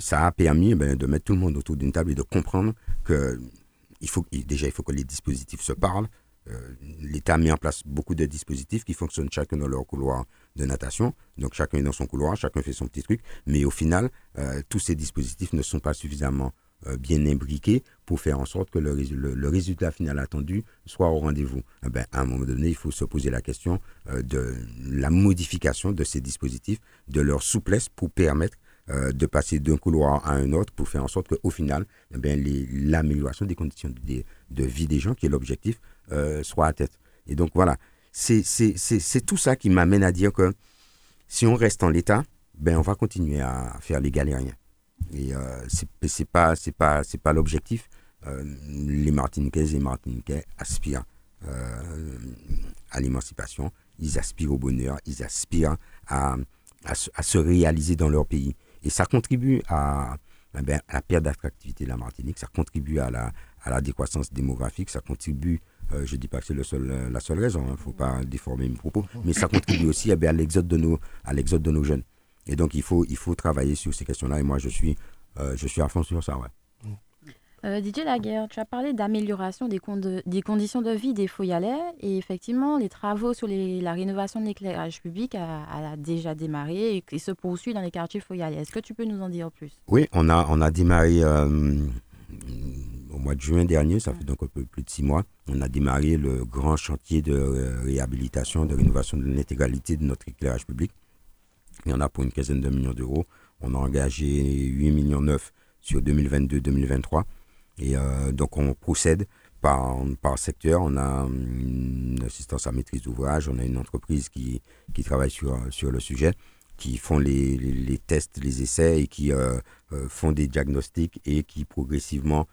ça a permis ben, de mettre tout le monde autour d'une table et de comprendre que il faut, déjà, il faut que les dispositifs se parlent, L'État a mis en place beaucoup de dispositifs qui fonctionnent chacun dans leur couloir de natation. Donc chacun est dans son couloir, chacun fait son petit truc. Mais au final, euh, tous ces dispositifs ne sont pas suffisamment euh, bien imbriqués pour faire en sorte que le, résultat final attendu soit au rendez-vous. Eh ben, à un moment donné, il faut se poser la question de la modification de ces dispositifs, de leur souplesse pour permettre de passer d'un couloir à un autre pour faire en sorte qu'au final, eh l'amélioration des conditions de, vie des gens, qui est l'objectif, euh, soit à tête. Et donc voilà, c'est tout ça qui m'amène à dire que si on reste en l'état, ben on va continuer à faire les galériens. Et euh, c'est pas c'est pas c'est pas l'objectif. Euh, les Martiniquaises et Martiniquais aspirent euh, à l'émancipation, ils aspirent au bonheur, ils aspirent à, à, se- réaliser dans leur pays. Et ça contribue à, ben, à la perte d'attractivité de la Martinique, ça contribue à la, à la décroissance démographique, ça contribue, euh, je ne dis pas que c'est seul, euh, la seule raison, il ne faut pas déformer mes propos, mais ça contribue aussi eh à l'exode de, nos- à l'exode de nos jeunes. Et donc il faut, il faut travailler sur ces questions-là, et moi je suis, euh, je suis à fond sur ça. Ouais. Euh, Didier Laguerre, tu as parlé d'amélioration des, conditions de vie des Foyalais et effectivement, les travaux sur les- la rénovation de l'éclairage public a, a déjà démarré et, et se poursuit dans les quartiers Foyalais. Est-ce que tu peux nous en dire plus? Oui, on a, on a démarré euh, mois de juin dernier, ça fait donc un peu plus de six mois. On a démarré le grand chantier de euh, réhabilitation, de rénovation de l'intégralité de notre éclairage public. Il y en a pour une quinzaine de millions d'euros. On a engagé 8 millions neuf sur 2022-2023. Et euh, donc on procède par, par secteur. On a une assistance à maîtrise d'ouvrage, on a une entreprise qui, travaille sur, le sujet, qui font les, tests, les essais et qui euh, font des diagnostics et qui progressivement,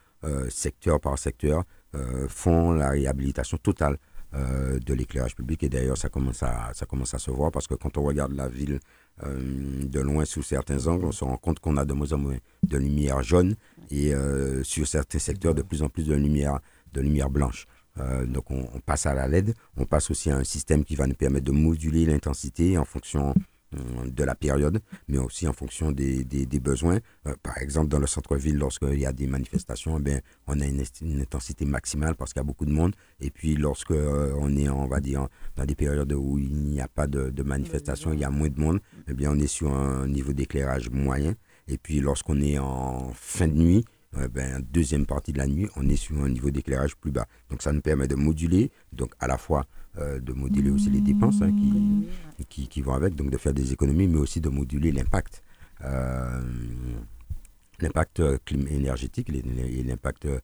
secteur par secteur, euh, font la réhabilitation totale euh, de l'éclairage public. Et d'ailleurs, ça commence, à, ça commence à se voir parce que quand on regarde la ville euh, de loin sous certains angles, on se rend compte qu'on a de moins en moins de lumière jaune et euh, sur certains secteurs de plus en plus de lumière, de lumière blanche. Euh, donc on, passe à la LED, on passe aussi à un système qui va nous permettre de moduler l'intensité en fonction euh, de la période, mais aussi en fonction des, des, besoins. Euh, par exemple, dans le centre-ville, lorsqu'il y a des manifestations, eh on a une, intensité maximale parce qu'il y a beaucoup de monde. Et puis, lorsque euh, on est, on va dire, dans des périodes où il n'y a pas de, de manifestation, il y a moins de monde, eh bien, on est sur un niveau d'éclairage moyen. Et puis, lorsqu'on est en fin de nuit, eh deuxième partie de la nuit, on est sur un niveau d'éclairage plus bas. Donc, ça nous permet de moduler, donc à la fois euh, de moduler aussi les dépenses hein, qui, qui, qui vont avec, donc de faire des économies, mais aussi de moduler l'impact. Euh, l'impact euh, énergétique et l'impact euh,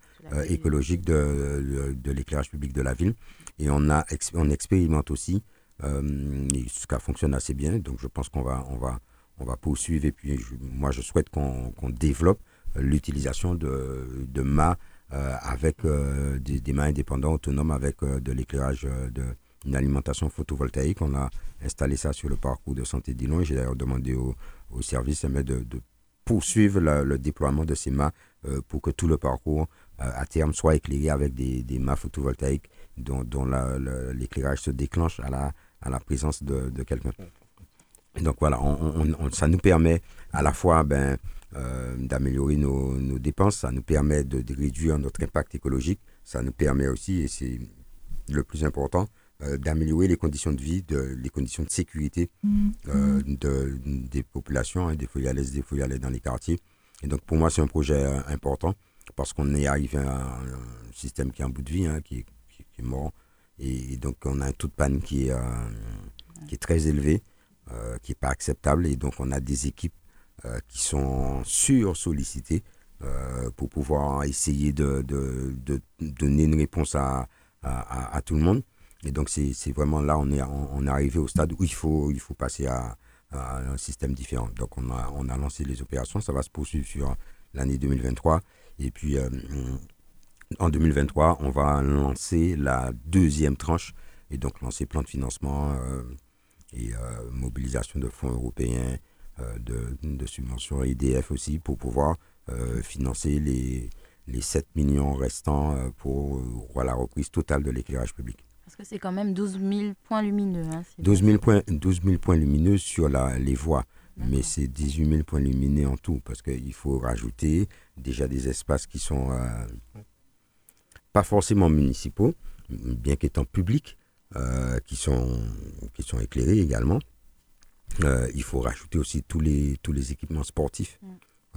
écologique de, de, de l'éclairage public de la ville. Et on, a, on expérimente aussi, et ça fonctionne assez bien, donc je pense qu'on va, on va, on va poursuivre. Et puis je- moi, je souhaite qu'on développe l'utilisation de, de mâts avec euh, des, des mâts indépendants, autonomes, avec euh, de l'éclairage, euh, de, une alimentation photovoltaïque. On a installé ça sur le parcours de santé d'Ilon j'ai d'ailleurs demandé au, au service de, de poursuivre la- le déploiement de ces mâts euh, pour que tout le parcours euh, à terme soit éclairé avec des, des mâts photovoltaïques dont, dont la- la- l'éclairage se déclenche à la, à la présence de, de quelqu'un. Donc voilà, on- on- ça nous permet à la fois ben, euh, d'améliorer nos, nos dépenses, ça nous permet de, de réduire notre impact écologique, ça nous permet aussi, et c'est le plus important, euh, d'améliorer les conditions de vie, de, les conditions de sécurité euh, de, des populations, hein, des foyalaises, des foyalais dans les quartiers. Et donc pour moi, c'est un projet important parce qu'on est arrivé à un, un système qui est en bout de vie, hein, qui, est- qui- qui est mort. Et, et donc on a un taux de panne qui est, qui est très élevé, qui n'est pas acceptable. Et donc on a des équipes euh, qui sont sur-sollicitées euh, pour pouvoir essayer de, de- donner une réponse à, à, tout le monde. Et donc c'est vraiment là, on est, on, est arrivé au stade où il faut, il faut passer à, un système différent. Donc on a, on a lancé les opérations, ça va se poursuivre sur l'année 2023. Et puis euh, en 2023, on va lancer la deuxième tranche et donc lancer plan de financement et euh, mobilisation de fonds européens, de, de subventions EDF aussi pour pouvoir euh, financer les, les 7 millions restants euh, pour euh, la reprise totale de l'éclairage public. Parce que c'est quand même 12 000 points lumineux. hein, c'est 12 bien 000 points, 12 000 points lumineux sur la, les voies, mais c'est 18 000 points lumineux en tout, parce qu'il faut rajouter déjà des espaces qui sont euh, pas forcément municipaux, bien qu'étant publics, euh, qui, sont, qui sont éclairés également. Euh, il faut rajouter aussi tous les, tous les équipements sportifs Mm.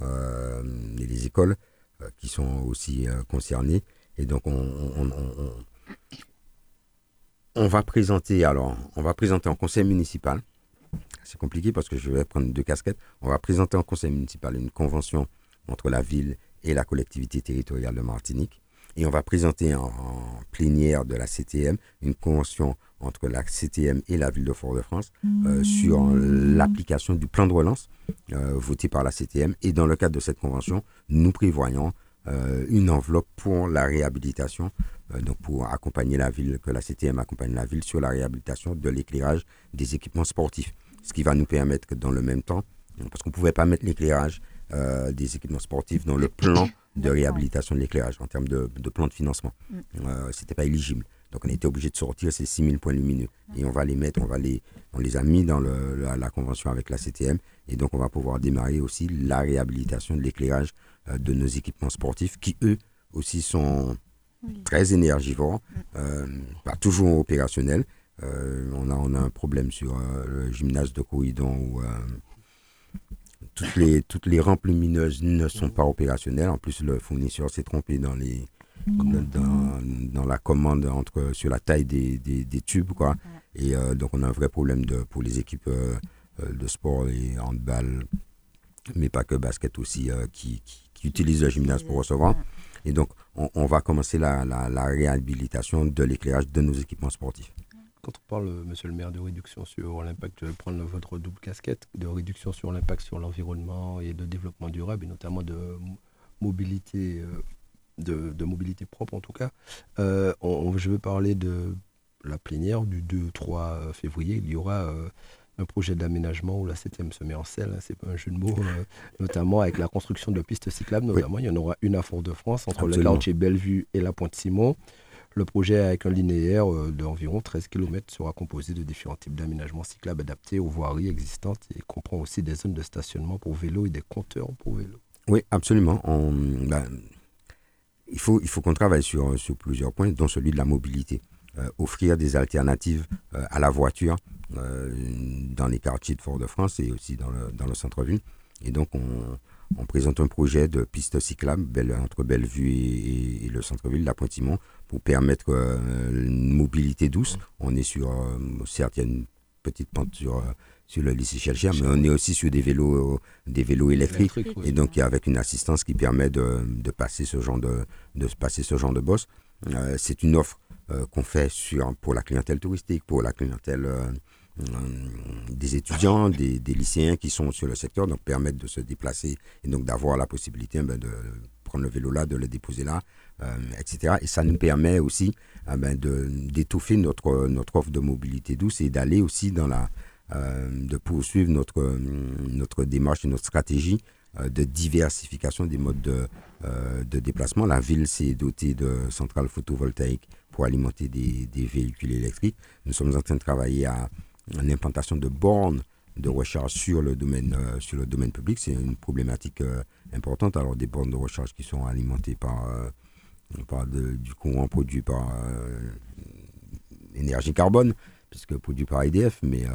euh, et les écoles euh, qui sont aussi concernées. Et donc, on, on- on- on- on va présenter, alors, on va présenter en conseil municipal. C'est compliqué parce que je vais prendre deux casquettes. On va présenter en conseil municipal une convention entre la ville et la collectivité territoriale de Martinique. Et on va présenter en, plénière de la CTM une convention entre la CTM et la ville de Fort-de-France euh, sur l'application du plan de relance euh, voté par la CTM. Et dans le cadre de cette convention, nous prévoyons euh, une enveloppe pour la réhabilitation, donc pour accompagner la ville, que la CTM accompagne la ville sur la réhabilitation de l'éclairage des équipements sportifs. Ce qui va nous permettre que dans le même temps, parce qu'on ne pouvait pas mettre l'éclairage des équipements sportifs dans le plan de réhabilitation de l'éclairage en termes de, plan de financement. Mm. Euh, Ce n'était pas éligible. Donc on était obligé de sortir ces 6000 points lumineux. Et on va les mettre, on, va les, on les a mis dans la, convention avec la CTM. Et donc on va pouvoir démarrer aussi la réhabilitation de l'éclairage euh, de nos équipements sportifs qui, eux, aussi sont très énergivores, mm. euh, pas toujours opérationnels. on, a, on a un problème sur le gymnase de Corridon où toutes les, toutes les rampes lumineuses ne sont pas opérationnelles. En plus, le fournisseur s'est trompé dans, les, dans, dans, la commande entre, sur la taille des, des, tubes. Quoi. Et euh, donc, on a un vrai problème de, pour les équipes euh, euh, de sport et handball, mais pas que basket aussi, qui, qui, utilisent le gymnase pour recevoir. Et donc, on, on va commencer la, la, la réhabilitation de l'éclairage de nos équipements sportifs. Quand on parle, monsieur le maire, de réduction sur l'impact, je vais prendre votre double casquette, de réduction sur l'impact sur l'environnement et de développement durable, et notamment de mobilité, euh, de, mobilité propre en tout cas. Euh, je veux parler de la plénière du 2-3 euh, février. Il y aura un projet d'aménagement où la 7 se met en selle, hein, c'est pas un jeu de mots, notamment avec la construction de pistes cyclables. Notamment, il y en aura une à Fort-de-France entre le quartier Bellevue et la Pointe-Simon. Le projet avec un linéaire euh, d'environ 13 km sera composé de différents types d'aménagements cyclables adaptés aux voiries existantes et comprend aussi des zones de stationnement pour vélo et des compteurs pour vélo. Oui, absolument. Ben, il faut, il faut qu'on travaille sur, sur plusieurs points, dont celui de la mobilité. Euh, offrir des alternatives euh, à la voiture dans les quartiers de Fort-de-France et aussi dans le, dans le centre-ville. Et donc, on, on présente un projet de piste cyclable entre Bellevue et, le centre-ville, la Pointe-Simon, pour permettre euh, une mobilité douce. On est sur, euh, certes, il y a une petite pente sur, euh, sur le lycée Chelcher, mais on est aussi sur des vélos, des vélos électriques, et donc avec une assistance qui permet de, de passer ce genre de, de passer ce genre de boss. c'est une offre qu'on fait sur, pour la clientèle touristique, pour la clientèle euh, des étudiants, des, lycéens qui sont sur le secteur, donc permettre de se déplacer et donc d'avoir la possibilité ben, de prendre le vélo là, de le déposer là, euh, etc. Et ça nous permet aussi euh, ben, d'étoffer notre, offre de mobilité douce et d'aller aussi dans la, de poursuivre notre, démarche et notre stratégie de diversification des modes de, de déplacement. La ville s'est dotée de centrales photovoltaïques pour alimenter des, des véhicules électriques. Nous sommes en train de travailler à l'implantation de bornes de recharge sur le domaine, euh, sur le domaine public. C'est une problématique euh, importante. Alors, des bornes de recharge qui sont alimentées par, euh, par du courant produit par énergie carbone, puisque produit par EDF, mais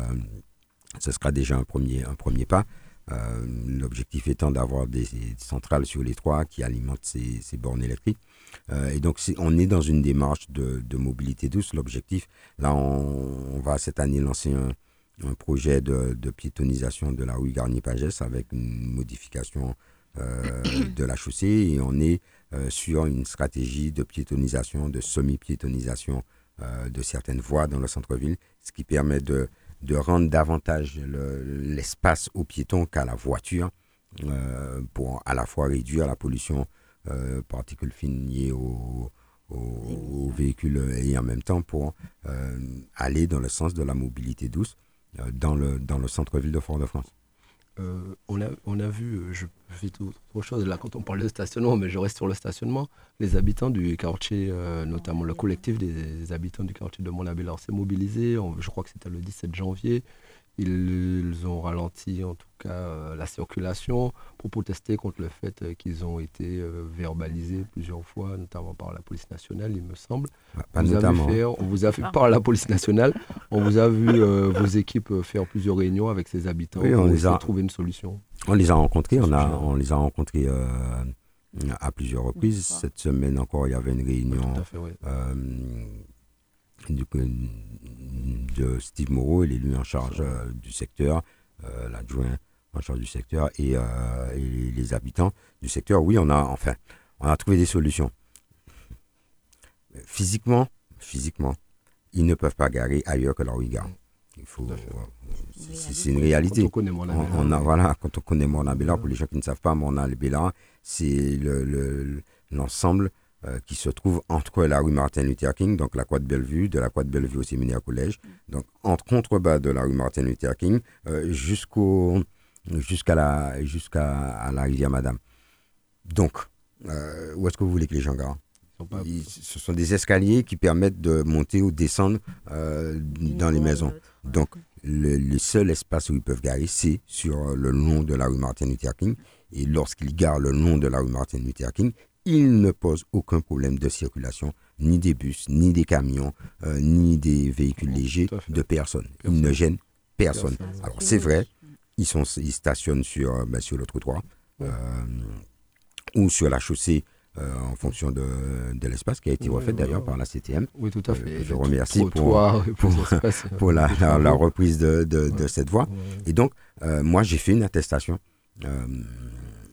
ce sera déjà un premier, un premier pas. L'objectif étant d'avoir des, centrales sur les trois qui alimentent ces, ces bornes électriques. Et donc, on est dans une démarche de, mobilité douce. L'objectif, là, on, va cette année lancer un, projet de, de, piétonisation de la rue Garnier-Pagès avec une modification euh, de la chaussée et on est euh, sur une stratégie de piétonisation, de semi-piétonisation euh, de certaines voies dans le centre-ville, ce qui permet de rendre davantage l'espace aux piétons qu'à la voiture pour à la fois réduire la pollution particules fines liées au, aux, véhicules et en même temps pour aller dans le sens de la mobilité douce euh, dans le, dans le centre-ville de Fort-de-France. Euh, on, a, on a vu, euh, je fais autre chose là quand on parle de stationnement, mais je reste sur le stationnement. Les habitants du quartier, notamment le collectif des habitants du quartier de Monabellard s'est mobilisé. je crois que c'était le 17 janvier. Ils ont ralenti en tout cas euh, la circulation pour protester contre le fait euh, qu'ils ont été euh, verbalisés plusieurs fois, notamment par la police nationale, il me semble. Pas vous notamment. on vous a fait par la police nationale, on vous a vu vos équipes faire plusieurs réunions avec ces habitants oui, on les a trouver une solution. On les a rencontrés, on, a, on les a rencontrés à plusieurs reprises. Cette semaine encore, il y avait une réunion. Du, de Steve Moreau, l'élu en charge euh, du secteur, euh, l'adjoint en charge du secteur euh, et, les habitants du secteur. Oui, on a enfin, on a trouvé des solutions. physiquement, physiquement, ils ne peuvent pas garer ailleurs que ils garent. Il faut, euh, c'est- une réalité. Quand on connaît mon On, ami, on a, voilà, quand on connaît pour les gens qui ne savent pas, Morna Bélar, c'est le- le- l'ensemble euh, qui se trouve entre la rue Martin Luther King, donc la Croix de Bellevue, de la Croix de Bellevue au séminaire collège, donc entre contrebas de la rue Martin Luther King euh, jusqu'au jusqu'à la jusqu'à la rivière Madame. Donc, euh, où est-ce que vous voulez que les gens garent? Pas- Ils- Ce sont des escaliers qui permettent de monter ou descendre euh, dans les maisons. Donc, le, le seul espace où ils peuvent garer, c'est sur le long de la rue Martin Luther King. Et lorsqu'ils garent le long de la rue Martin Luther King, ils ne posent aucun problème de circulation, ni des bus, ni des camions, euh, ni des véhicules légers, de personne. Ils Personne. ne gênent personne. Personne. Alors, c'est vrai, ils, sont, ils stationnent sur, euh, ben, sur le trottoir Ouais. euh, ou sur la chaussée euh, en fonction de, de l'espace qui a été Ouais, refait ouais, d'ailleurs par la CTM Oui, tout à fait. Je remercie pour- la, reprise de, de- de Ouais. cette voie. Et donc, moi, j'ai fait une attestation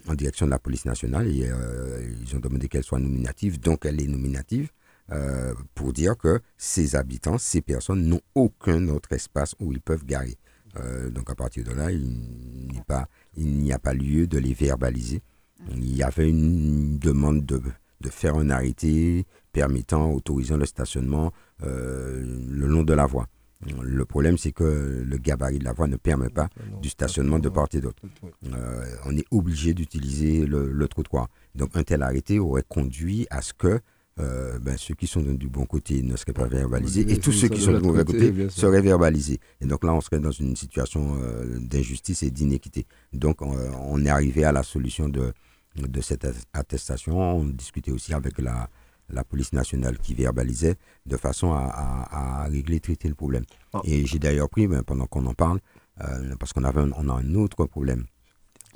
en direction de la police nationale euh, ils ont demandé qu'elle soit nominative, donc elle est nominative euh, pour dire que ces habitants, ces personnes n'ont aucun autre espace où ils peuvent garer. Euh, donc à partir de là, il n'y a pas lieu de les verbaliser. Il y avait une demande de, faire un arrêté permettant, autorisant le stationnement le long de la voie. Le problème, c'est que le gabarit de la voie ne permet pas du stationnement de part et d'autre. Euh, on est obligé d'utiliser le, le trottoir. Donc un tel arrêté aurait conduit à ce que euh, ben, ceux qui sont du bon côté ne seraient pas verbalisés Oui, et tous ceux qui sont du mauvais côté, seraient verbalisés. Et donc là, on serait dans une situation euh, d'injustice et d'inéquité. Donc on, on est arrivé à la solution de, de cette attestation. On discutait aussi avec la, la police nationale qui verbalisait de façon à, à- à régler, traiter le problème. Ah. Et j'ai d'ailleurs pris, ben, pendant qu'on en parle, euh, parce qu'on avait un- on a un autre problème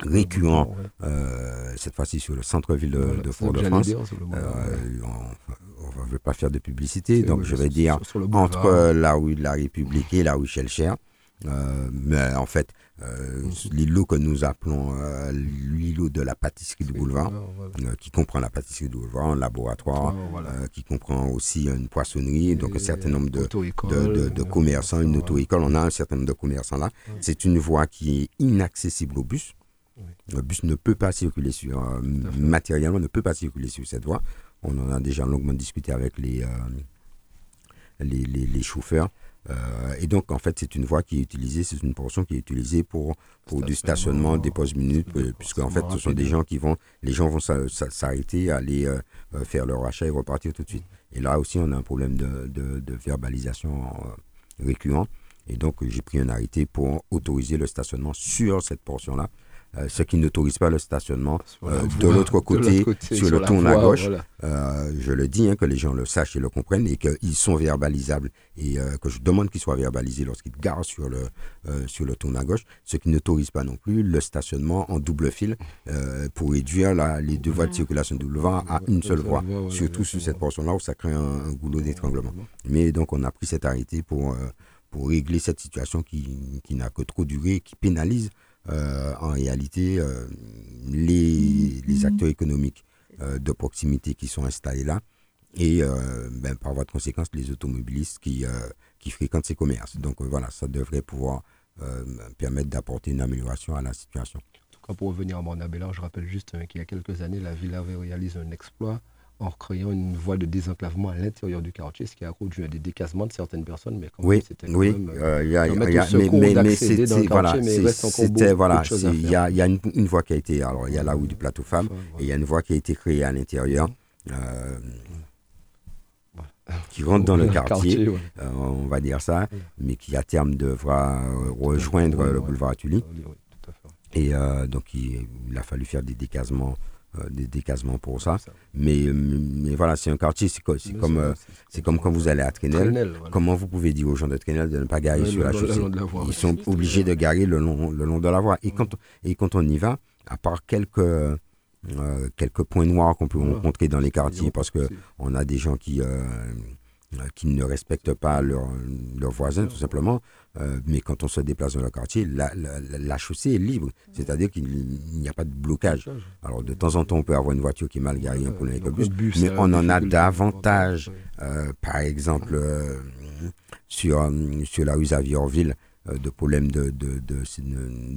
récurrent, Ouais. euh, cette fois-ci sur le centre-ville de, Voilà, Fort-de-France. mot. Euh, on ne veut pas faire de publicité, donc je sur- vais dire sur- sur entre la rue de la République et la rue Chelcher. Mais en fait, euh, l'îlot que nous appelons euh, l'îlot de la pâtisserie du boulevard, euh, qui comprend la pâtisserie du boulevard, un laboratoire, voilà. euh, qui comprend aussi une poissonnerie, donc un certain nombre de, de, de- de euh, commerçants, une auto-école. On a un certain nombre de commerçants là. C'est une voie qui est inaccessible au bus. Oui. Le bus ne peut pas circuler sur, euh, matériellement, ne peut pas circuler sur cette voie. On en a déjà longuement discuté avec les, euh, les, les- les chauffeurs. Euh, et donc, en fait, c'est une voie qui est utilisée, c'est une portion qui est utilisée pour, pour du stationnement, des pauses minutes, des puisque en fait, ce sont des gens qui vont, les gens vont s'a- s'a- s'arrêter, aller euh, euh, faire leur achat et repartir tout de suite. Et là aussi, on a un problème de, de- de verbalisation euh, récurrent. Et donc, j'ai pris un arrêté pour autoriser le stationnement sur cette portion-là. Euh, ce qui n'autorise pas le stationnement euh, de l'autre côté, sur le tourne à gauche. voilà. Euh, je le dis, hein, que les gens le sachent et le comprennent et qu'ils sont verbalisables et que je demande qu'ils soient verbalisés lorsqu'ils garent sur le, sur le tourne à gauche, ce qui n'autorise pas non plus le stationnement en double fil pour réduire la- les deux voies de circulation de boulevard à une seule voie, surtout sur cette portion-là où ça crée un, un goulot d'étranglement. Mais donc on a pris cet arrêté pour, pour régler cette situation qui, qui n'a que trop duré et qui pénalise en réalité euh, les, les acteurs économiques euh, de proximité qui sont installés là et euh, ben, par voie de conséquence les automobilistes qui, euh, qui fréquentent ces commerces. Donc euh, voilà, ça devrait pouvoir euh, permettre d'apporter une amélioration à la situation. En tout cas, pour revenir à Mornabella, je rappelle juste hein, qu'il y a quelques années, la ville avait réalisé un exploit en créant une voie de désenclavement à l'intérieur du quartier, ce qui a conduit à des décasements de certaines personnes. Mais quand Oui, c'était quand oui, même, euh, y a- y a- mais, c'était voilà, c'était voilà, il y a, il y a une, une voie qui a été alors il y a la rue du plateau femme Enfin, et il y a une voie qui a été créée à l'intérieur euh, qui rentre dans le quartier, ouais. euh, on va dire ça, mais qui à terme devra rejoindre Ouais, le boulevard Tully. Et euh, donc il, il a fallu faire des décasements, euh, des décasements pour ça. Ça. Mais, mais voilà, c'est un quartier, c'est comme, euh, c'est comme quand vous allez à Trénel. Voilà. Comment vous pouvez dire aux gens de Trénel de ne pas garer sur le la chaussée? Ils sont obligés de garer le long, le long de la voie. Et quand, et quand on y va, à part quelques, euh, quelques points noirs qu'on peut rencontrer dans les quartiers, parce que on a des gens qui, euh, qui ne respectent pas leurs leurs voisins, tout simplement. Euh, mais quand on se déplace dans le quartier, la, la- la- la chaussée est libre. C'est-à-dire qu'il n'y a pas de blocage. Alors, de temps en temps, on peut avoir une voiture qui est mal garée, un problème avec le bus. mais on en a davantage. Euh, par exemple, euh, sur, euh, sur la rue Xavier-Orville, euh, de problèmes de, de- de-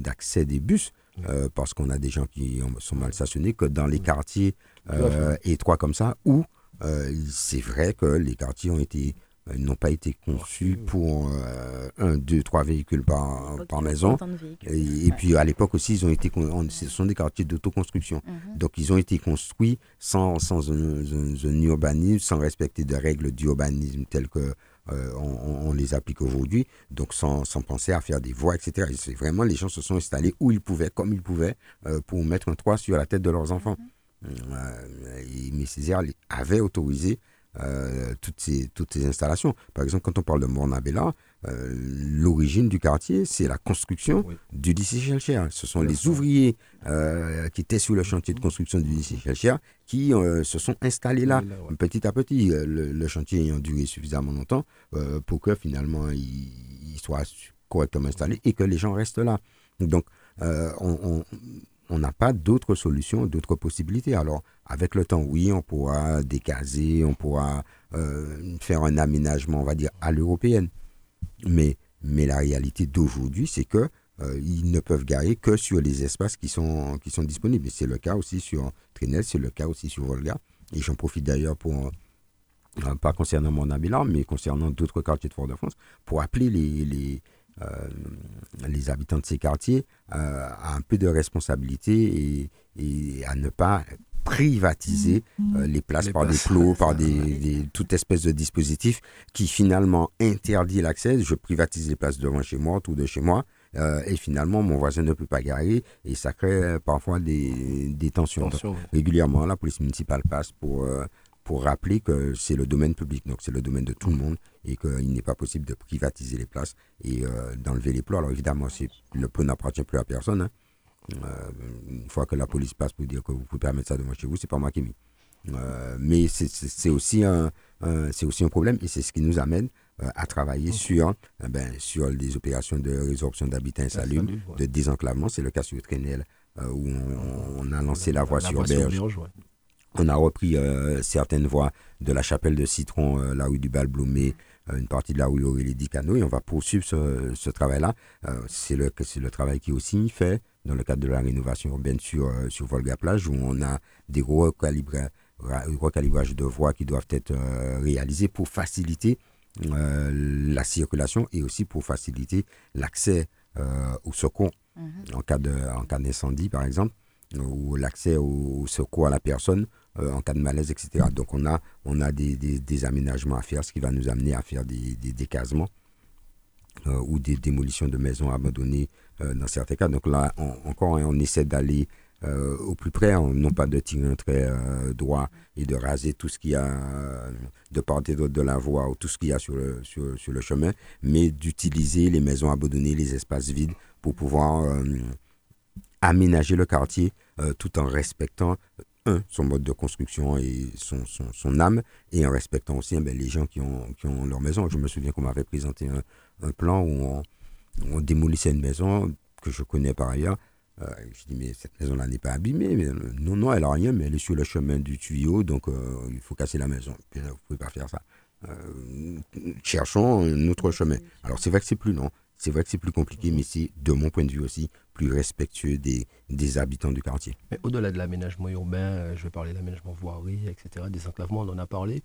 d'accès des bus, euh, parce qu'on a des gens qui sont mal stationnés, que dans les quartiers euh, étroits comme ça, où euh, c'est vrai que les quartiers ont été euh, n'ont pas été conçus pour euh, un, deux, trois véhicules par, par maison. Et, puis à l'époque aussi, ils ont été, on- ce sont des quartiers d'autoconstruction. Mhm. Donc ils ont été construits sans, sans un, un- un urbanisme, sans respecter de règles d'urbanisme telles que euh, on, les applique aujourd'hui, donc sans, sans penser à faire des voies, etc. Et vraiment, les gens se sont installés où ils pouvaient, comme ils pouvaient, euh, pour mettre un toit sur la tête de leurs enfants. Euh, et mais Césaire avait autorisé euh, toutes, ces, toutes ces installations. Par exemple, quand on parle de Mornabella, euh, l'origine du quartier, c'est la construction Oui. du lycée Chelcher. Ce sont les ouvriers euh, qui étaient sur le chantier de construction du lycée Chelcher qui euh, se sont installés là, Là, ouais. petit à petit. Le, le chantier ayant duré suffisamment longtemps pour que finalement il, il soit correctement installé et que les gens restent là. Donc, on- on on n'a pas d'autres solutions, d'autres possibilités. Alors, avec le temps, oui, on pourra décaser, on pourra euh, faire un aménagement, on va dire, à l'européenne. Mais, la réalité d'aujourd'hui, c'est que euh, ils ne peuvent garer que sur les espaces qui sont, disponibles. C'est le cas aussi sur Trinel, c'est le cas aussi sur Volga. Et j'en profite d'ailleurs pour, euh, pas concernant mon Abilan, mais concernant d'autres quartiers de Fort-de-France, pour appeler les, les habitants de ces quartiers euh, à un peu de responsabilité et, et à ne pas privatiser euh, les places Les par places. des plots, par des, des- toute espèce de dispositif qui finalement interdit l'accès. Je privatise les places devant chez moi, autour de chez moi, euh, et finalement mon voisin ne peut pas garer et ça crée euh, parfois des, des tensions. Donc, régulièrement, la police municipale passe pour, euh, pour rappeler que c'est le domaine public, donc c'est le domaine de tout le monde et qu'il n'est pas possible de privatiser les places et euh, d'enlever les plots. Alors évidemment, le plot n'appartient plus à personne. hein. Euh, une fois que la police passe pour dire que vous pouvez permettre ça devant chez vous, c'est pas moi qui ai mis. Euh, mais c'est- aussi, un, un- c'est aussi un problème et c'est ce qui nous amène à travailler sur, euh, ben, sur les opérations de résorption d'habitat insalubre, ouais. de désenclavement. C'est le cas sur Trénel où on, on a lancé la voie sur Berge. Berge, ouais. On a repris euh, certaines voies de la chapelle de Citron, euh, la rue du Bal-Bloumé, euh, une partie de la rue Aurélie Dicano, et on va poursuivre ce, ce travail-là. Euh, c'est le, c'est le travail qui est aussi fait dans le cadre de la rénovation urbaine sur, euh, sur Volga-Plage, où on a des recalibra- ra- recalibrages de voies qui doivent être euh, réalisés pour faciliter euh, la circulation et aussi pour faciliter l'accès euh, au secours Mhm. en cas de en cas d'incendie par exemple ou l'accès au, au secours à la personne euh, en cas de malaise etc donc on a on a des, des, aménagements à faire ce qui va nous amener à faire des, des décasements euh, ou des démolitions de maisons abandonnées euh, dans certains cas. Donc là on- encore hein, on essaie d'aller euh, au plus près, on- non pas de tirer un trait euh, droit et de raser tout ce qu'il y a euh, de part et d'autre de la voie ou tout ce qu'il y a sur le, sur, sur le chemin, mais d'utiliser les maisons abandonnées, les espaces vides pour pouvoir euh, aménager le quartier euh, tout en respectant, un, son mode de construction et son, son, son âme, et en respectant aussi eh ben, les gens qui ont, qui ont leur maison. Je me souviens qu'on m'avait présenté un, un plan où on, on démolissait une maison que je connais par ailleurs. Euh, je dis, mais cette maison-là n'est pas abîmée. Mais, euh, non, non, elle n'a rien, mais elle est sur le chemin du tuyau, donc euh, il faut casser la maison. Là, vous ne pouvez pas faire ça. Euh, cherchons un autre chemin. Alors c'est vrai que c'est plus long, c'est vrai que c'est plus compliqué, mais c'est, de mon point de vue aussi, plus respectueux des, des habitants du quartier. Mais au-delà de l'aménagement urbain, euh, je vais parler d'aménagement voirie, etc., des enclavements, on en a parlé.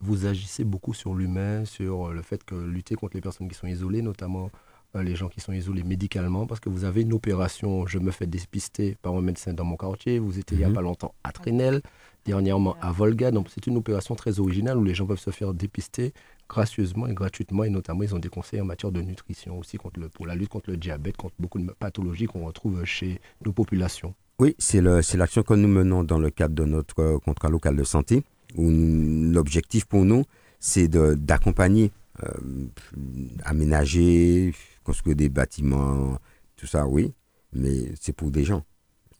Vous agissez beaucoup sur l'humain, sur euh, le fait que lutter contre les personnes qui sont isolées, notamment euh, les gens qui sont isolés médicalement, parce que vous avez une opération, je me fais dépister par un médecin dans mon quartier, vous étiez il n'y a Mhm. pas longtemps à Trénel, dernièrement à Volga, donc c'est une opération très originale où les gens peuvent se faire dépister gracieusement et gratuitement, et notamment ils ont des conseils en matière de nutrition aussi contre le, pour la lutte contre le diabète, contre beaucoup de pathologies qu'on retrouve chez nos populations. Oui, c'est l'action que nous menons dans le cadre de notre euh, contrat local de santé, où l'objectif pour nous, c'est d'accompagner, euh, aménager, construire des bâtiments, tout ça, oui, mais c'est pour des gens.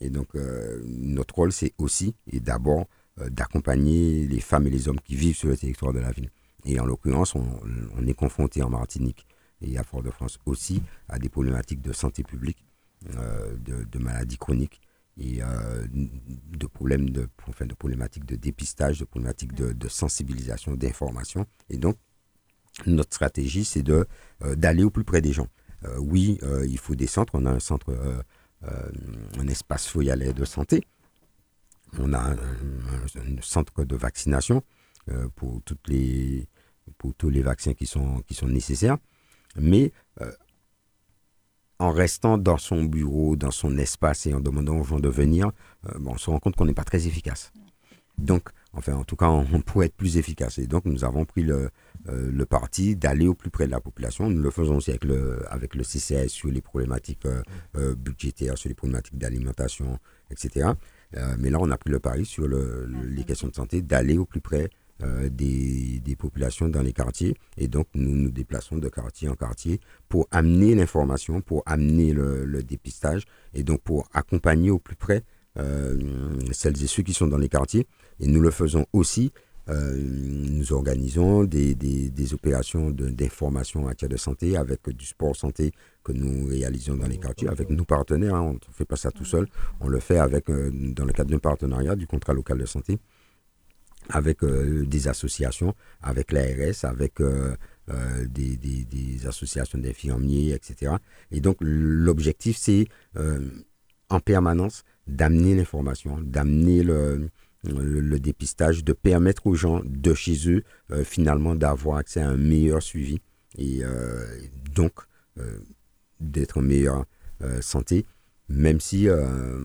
Et donc, euh, notre rôle, c'est aussi et d'abord euh, d'accompagner les femmes et les hommes qui vivent sur le territoire de la ville. Et en l'occurrence, on, est confronté en Martinique et à Fort-de-France aussi à des problématiques de santé publique, euh, de, maladies chroniques et euh, de problèmes de, enfin, de problématiques de dépistage, de problématiques de, sensibilisation, d'information. Et donc, notre stratégie, c'est de euh, d'aller au plus près des gens. Oui, il faut des centres. On a un centre, un espace foyalet de santé. On a un, centre de vaccination pour toutes les pour tous les vaccins qui sont qui sont nécessaires. Mais euh, en restant dans son bureau, dans son espace et en demandant aux gens de venir, euh, on se rend compte qu'on n'est pas très efficace. Donc, enfin, en tout cas, on, pourrait être plus efficace. Et donc, nous avons pris le, euh, le parti d'aller au plus près de la population. Nous le faisons aussi avec le, avec le CCS sur les problématiques euh, euh, budgétaires, sur les problématiques d'alimentation, etc. Euh, mais là, on a pris le pari sur le- le- les questions de santé, d'aller au plus près euh, des, populations dans les quartiers. Et donc, nous nous déplaçons de quartier en quartier pour amener l'information, pour amener le, dépistage et donc pour accompagner au plus près euh, celles et ceux qui sont dans les quartiers. Et nous le faisons aussi. euh, nous organisons des, des, opérations d'information en matière de santé avec du sport santé que nous réalisons dans les quartiers avec nos partenaires. hein. on ne fait pas ça tout seul. On le fait avec, dans le cadre d'un partenariat du contrat local de santé avec euh, des associations, avec l'ARS, avec euh, euh, des, des- des associations d'infirmiers, etc. Et donc l'objectif, c'est euh, en permanence d'amener l'information, d'amener le, le, dépistage, de permettre aux gens de chez eux finalement d'avoir accès à un meilleur suivi et donc d'être en meilleure santé, même si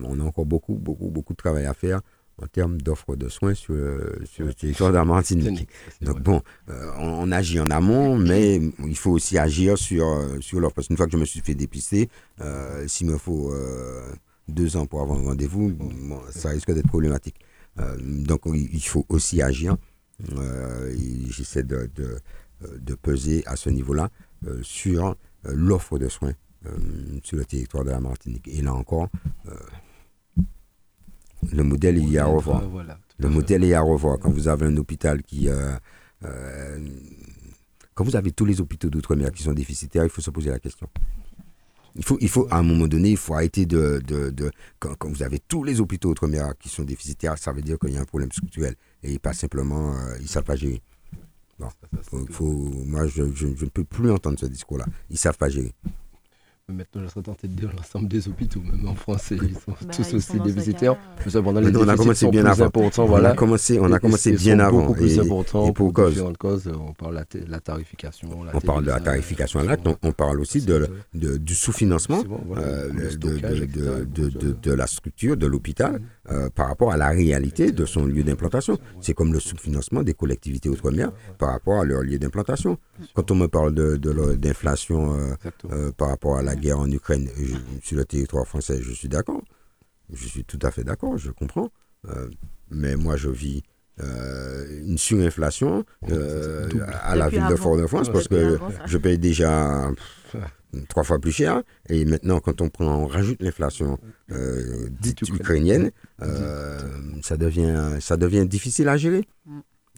on a encore beaucoup, beaucoup, beaucoup de travail à faire en termes d'offres de soins sur, le- sur le territoire de la Martinique. Donc bon, euh, on, on agit en amont, mais il faut aussi agir sur, euh, sur l'offre. Parce qu'une fois que je me suis fait dépister, euh, s'il me faut euh, deux ans pour avoir un rendez-vous, bon, ça risque d'être problématique. Donc il faut aussi agir. J'essaie de, de, de peser à ce niveau-là sur l'offre de soins sur le territoire de la Martinique. Et là encore, le modèle a à revoir. Voilà, tout Le modèle est à revoir. Quand vous avez un hôpital qui. euh, euh, quand vous avez tous les hôpitaux d'outre-mer qui sont déficitaires, il faut se poser la question. Il faut, il faut, à un moment donné, il faut arrêter de. de, de- quand, quand vous avez tous les hôpitaux outre-mer qui sont déficitaires, ça veut dire qu'il y a un problème structurel. Et pas simplement. euh, ils ne savent pas gérer. Bon, faut, faut- moi, je, je- je ne peux plus entendre ce discours-là. Ils ne savent pas gérer. Maintenant, je serais tenté de dire l'ensemble des hôpitaux, même en France, ils sont Bah, tous ils aussi sont les nous, on a commencé bien avant. On voilà. a commencé, on a Et- commencé et bien avant. beaucoup plus Et, pour cause. différentes causes. On parle de la, ta- la tarification. la On parle de la tarification à l'acte, on, on parle aussi de, de- du sous-financement bon, voilà, euh, le de, stockage, de- etc., de- de- tout de- ça. de la structure de l'hôpital euh, par rapport à la réalité de son lieu d'implantation. C'est comme le sous-financement des collectivités outre-mer par rapport à leur lieu d'implantation. Quand on me parle de- de leur- d'inflation euh, euh, par rapport à la guerre en Ukraine je- sur le territoire français, je suis d'accord. Je suis tout à fait d'accord, je comprends. Euh, mais moi, je vis euh, une surinflation euh, à la ville de. Fort-de-France parce que avant, je paye déjà trois fois plus cher. Et maintenant, quand on prend, on rajoute l'inflation dite ukrainienne, ça, devient, ça devient difficile à gérer.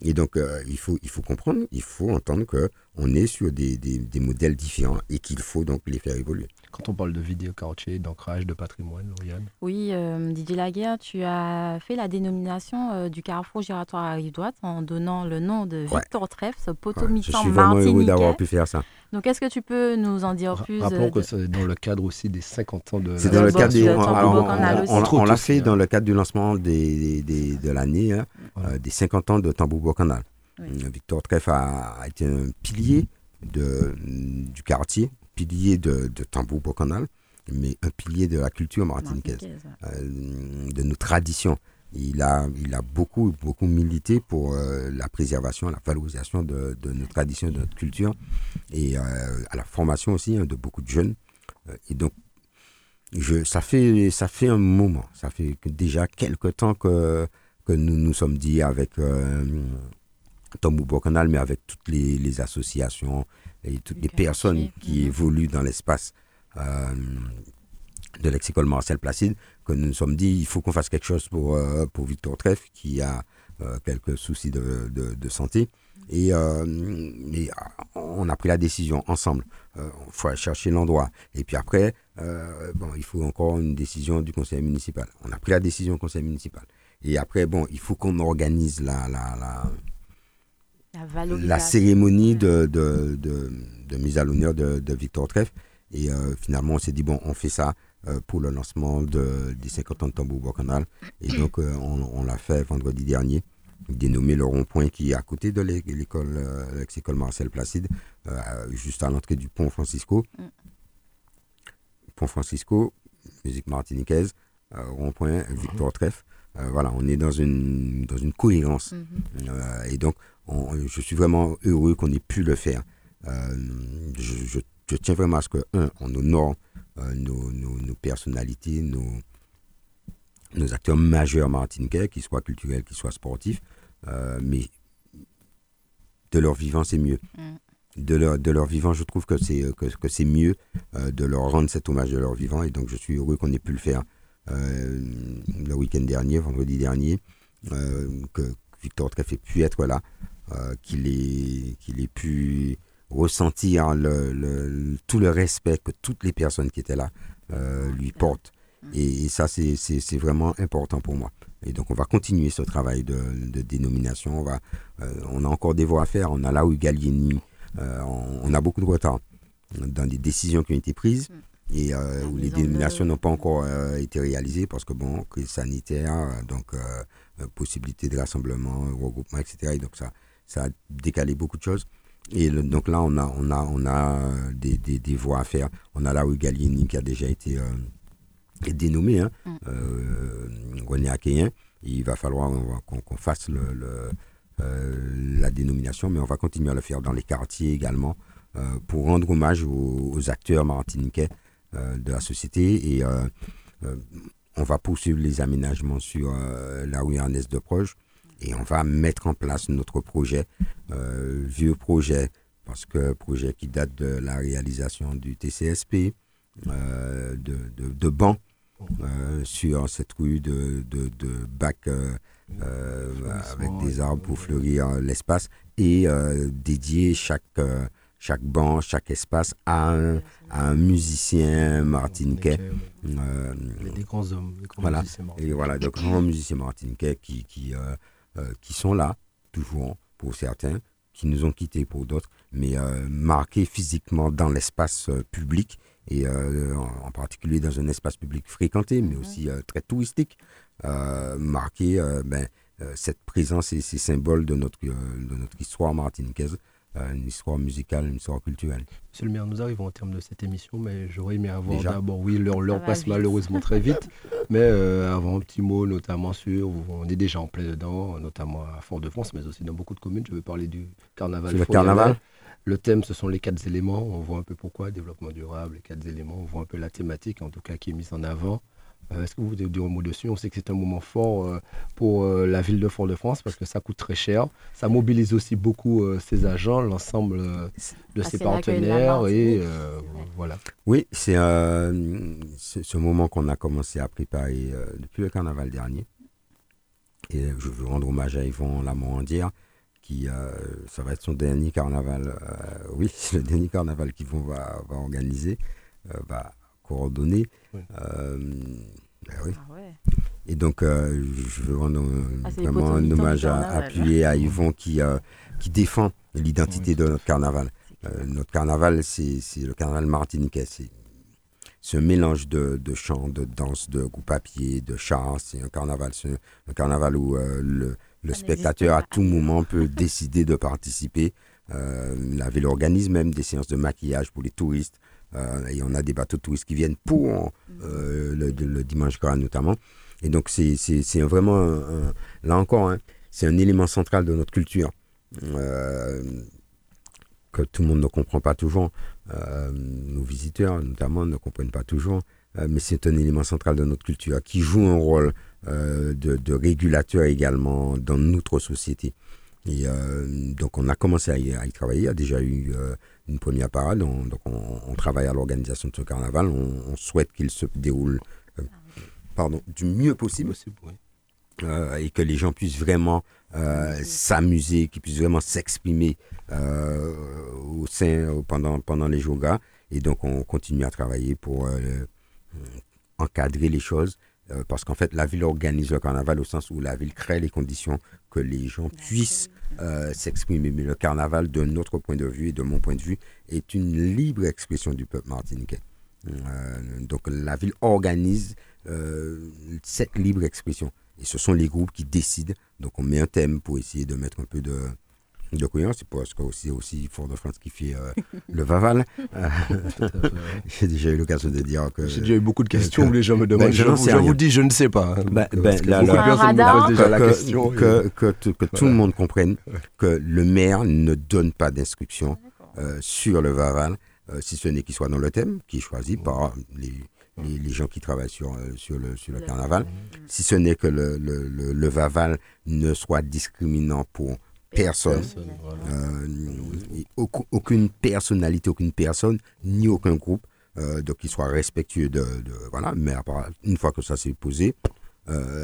Et donc, euh, il, faut, il faut comprendre, il faut entendre qu'on est sur des modèles différents et qu'il faut donc les faire évoluer. Quand on parle de vidéo quartier, d'ancrage, de patrimoine, Lauriane, Oui, euh, Didier Laguerre, tu as fait la dénomination euh, du carrefour giratoire à rive droite en donnant le nom de Ouais. Victor Treff, ce Ouais, poteau je suis vraiment heureux d'avoir pu faire ça. Donc, est-ce que tu peux nous en dire plus Rappelons euh, que de- c'est dans le cadre aussi des 50 ans de C'est dans le cadre du, on, l'a fait dans le cadre du lancement des, des- de l'année, hein, Voilà. euh, des 50 ans de Tambour Canal. Oui. Victor Treff a, a été un pilier de, du quartier, pilier de, de Tambour Canal, mais un pilier de la culture martiniquaise, euh, de nos traditions. Il a, il a beaucoup, beaucoup milité pour euh, la préservation, la valorisation de, de nos traditions, de notre culture, et euh, à la formation aussi hein, de beaucoup de jeunes. Et donc, je, ça, fait, ça fait un moment, ça fait déjà quelque temps que, que nous nous sommes dit avec euh, Tom Canal, mais avec toutes les, les associations et toutes les personnes qui mhm. évoluent dans l'espace euh, de l'ex-école Marcel Placide, que nous nous sommes dit il faut qu'on fasse quelque chose pour, euh, pour Victor Treff, qui a euh, quelques soucis de, de- de santé. Et, et, on a pris la décision ensemble. Il faut aller chercher l'endroit. Et puis après, bon, il faut encore une décision du conseil municipal. On a pris la décision au conseil municipal. Et après, bon, il faut qu'on organise la, la, la, la, cérémonie de, de, de, de, mise à l'honneur de, Victor Treff. Et finalement, on s'est dit, bon, on fait ça pour le lancement de, des 50 ans de Tambour Canal. Et donc, on, on l'a fait vendredi dernier dénommé le rond-point qui est à côté de l'école, euh, l'ex-école Marcel Placide, euh, juste à l'entrée du pont Francisco. Mm. Pont Francisco, musique martiniquaise, euh, rond-point Victor Treff. voilà, on est dans une, dans une cohérence. Mm-hmm. et donc, je suis vraiment heureux qu'on ait pu le faire. Je, je, tiens vraiment à ce que, un, on honore nos, nos, nos personnalités, nos, nos acteurs majeurs martiniquais, qu'ils soient culturels, qu'ils soient sportifs, euh, mais de leur vivant, c'est mieux. Mm. De, leur, de leur vivant, je trouve que c'est que, que c'est mieux euh, de leur rendre cet hommage de leur vivant, et donc je suis heureux qu'on ait pu le faire euh, le week-end dernier, vendredi dernier, que Victor Treff ait pu être là, qu'il ait, qu'il ait pu ressentir le, tout le respect que toutes les personnes qui étaient là lui portent. Et, ça, c'est vraiment important pour moi. Et donc, on va continuer ce travail de, dénomination. On, va, euh, on a encore des voies à faire. On a là où Gallieni, euh, on, a beaucoup de retard dans des décisions qui ont été prises mm. et euh, où les dénominations n'ont pas encore été réalisées parce que, bon, crise sanitaire, donc possibilité de rassemblement, regroupement, etc. Et donc, ça, ça a décalé beaucoup de choses. Et donc là, on a, on a, on a des, des, des voies à faire. On a là où Gallieni qui a déjà été est dénommé, hein, mm. euh, René Akéen. Il va falloir qu'on fasse le, euh, la dénomination, mais on va continuer à le faire dans les quartiers également euh, pour rendre hommage aux, acteurs martiniquais de la société. Et on va poursuivre les aménagements sur la rue Ernest de Proche et on va mettre en place notre projet, vieux projet, parce que projet qui date de la réalisation du TCSP, de, de, de bancs euh, sur cette rue de, de, de bac euh, euh, avec des arbres pour fleurir l'espace et dédier chaque, chaque banc, chaque espace à un, à un musicien martiniquais. des grands hommes. voilà, et voilà, de grands musiciens martiniquais qui, qui, qui sont là, toujours pour certains, qui nous ont quittés pour d'autres, mais marqués physiquement dans l'espace public et euh, en, particulier dans un espace public fréquenté, mais mhm. aussi euh, très touristique, euh, marqué ben, cette présence et ces symboles de notre, de notre histoire martiniquaise, une histoire musicale, une histoire culturelle. Monsieur le maire, nous arrivons au terme de cette émission, mais j'aurais aimé avoir d'abord, oui, l'heure passe malheureusement très vite, mais avant un petit mot notamment sur, on est déjà en plein dedans, notamment à Fort-de-France, mais aussi dans beaucoup de communes, je veux parler du carnaval. le carnaval le thème, ce sont les quatre éléments. On voit un peu pourquoi, développement durable, les quatre éléments. On voit un peu la thématique, en tout cas, qui est mise en avant. Euh, est-ce que vous voulez dire un mot dessus? On sait que c'est un moment fort euh, pour euh, la ville de Fort-de-France parce que ça coûte très cher. Ça mobilise aussi beaucoup ses agents, l'ensemble de ses partenaires. Et voilà. Oui, c'est ce moment qu'on a commencé à préparer depuis le carnaval dernier. Et je veux rendre hommage à Yvon Lamorandière qui, euh, ça va être son dernier carnaval. Euh, oui, c'est le dernier carnaval qu'ils vont va, va organiser, euh, va coordonner. Ben oui. Ah Et donc, je veux rendre ah, vraiment un hommage à, appuyé à Yvon qui, qui défend l'identité de notre carnaval. notre carnaval, c'est le carnaval martiniquais. C'est un mélange de, de chants, de danse, de à pied, de chants. C'est un carnaval, c'est un, carnaval où le, le spectateur à tout moment peut décider de participer. Euh, la ville organise même des séances de maquillage pour les touristes. Euh, et on a des bateaux de touristes qui viennent pour euh, le, dimanche gras notamment. Et donc c'est vraiment, là encore, hein, c'est un élément central de notre culture que tout le monde ne comprend pas toujours. nos visiteurs notamment ne comprennent pas toujours. mais c'est un élément central de notre culture qui joue un rôle euh, de, régulateurs également dans notre société. Et euh, donc on a commencé à y, travailler, il y a déjà eu euh, une première parade, on, donc on, travaille à l'organisation de ce carnaval, on, souhaite qu'il se déroule pardon, du mieux possible. euh, et que les gens puissent vraiment euh, s'amuser, qu'ils puissent vraiment s'exprimer euh, au sein pendant pendant les gras. Et donc on continue à travailler pour encadrer les choses parce qu'en fait la ville organise le carnaval au sens où la ville crée les conditions que les gens puissent s'exprimer. Mais le carnaval, de notre point de vue et de mon point de vue, est une libre expression du peuple martiniquais. donc la ville organise cette libre expression. Et ce sont les groupes qui décident. Donc on met un thème pour essayer de mettre un peu de, de cohérence. C'est parce que c'est aussi Fort-de-France qui fait euh, le Vaval. J'ai déjà eu l'occasion de dire que. J'ai déjà eu beaucoup de questions où les gens me demandent. Ben, je, je vous dis, je ne sais pas. Ben, ben, là, que, que, que, tout le monde comprenne que le maire ne donne pas d'instructions euh, sur le Vaval, euh, si ce n'est qu'il soit dans le thème, qui est choisi par les les, gens qui travaillent sur, euh, sur, le, sur le, carnaval, si ce n'est que le, le, le, Vaval ne soit discriminant pour personne, euh, aucune personnalité, aucune personne, ni aucun groupe, euh, donc qu'il soit respectueux de, de, Voilà, mais une fois que ça s'est posé,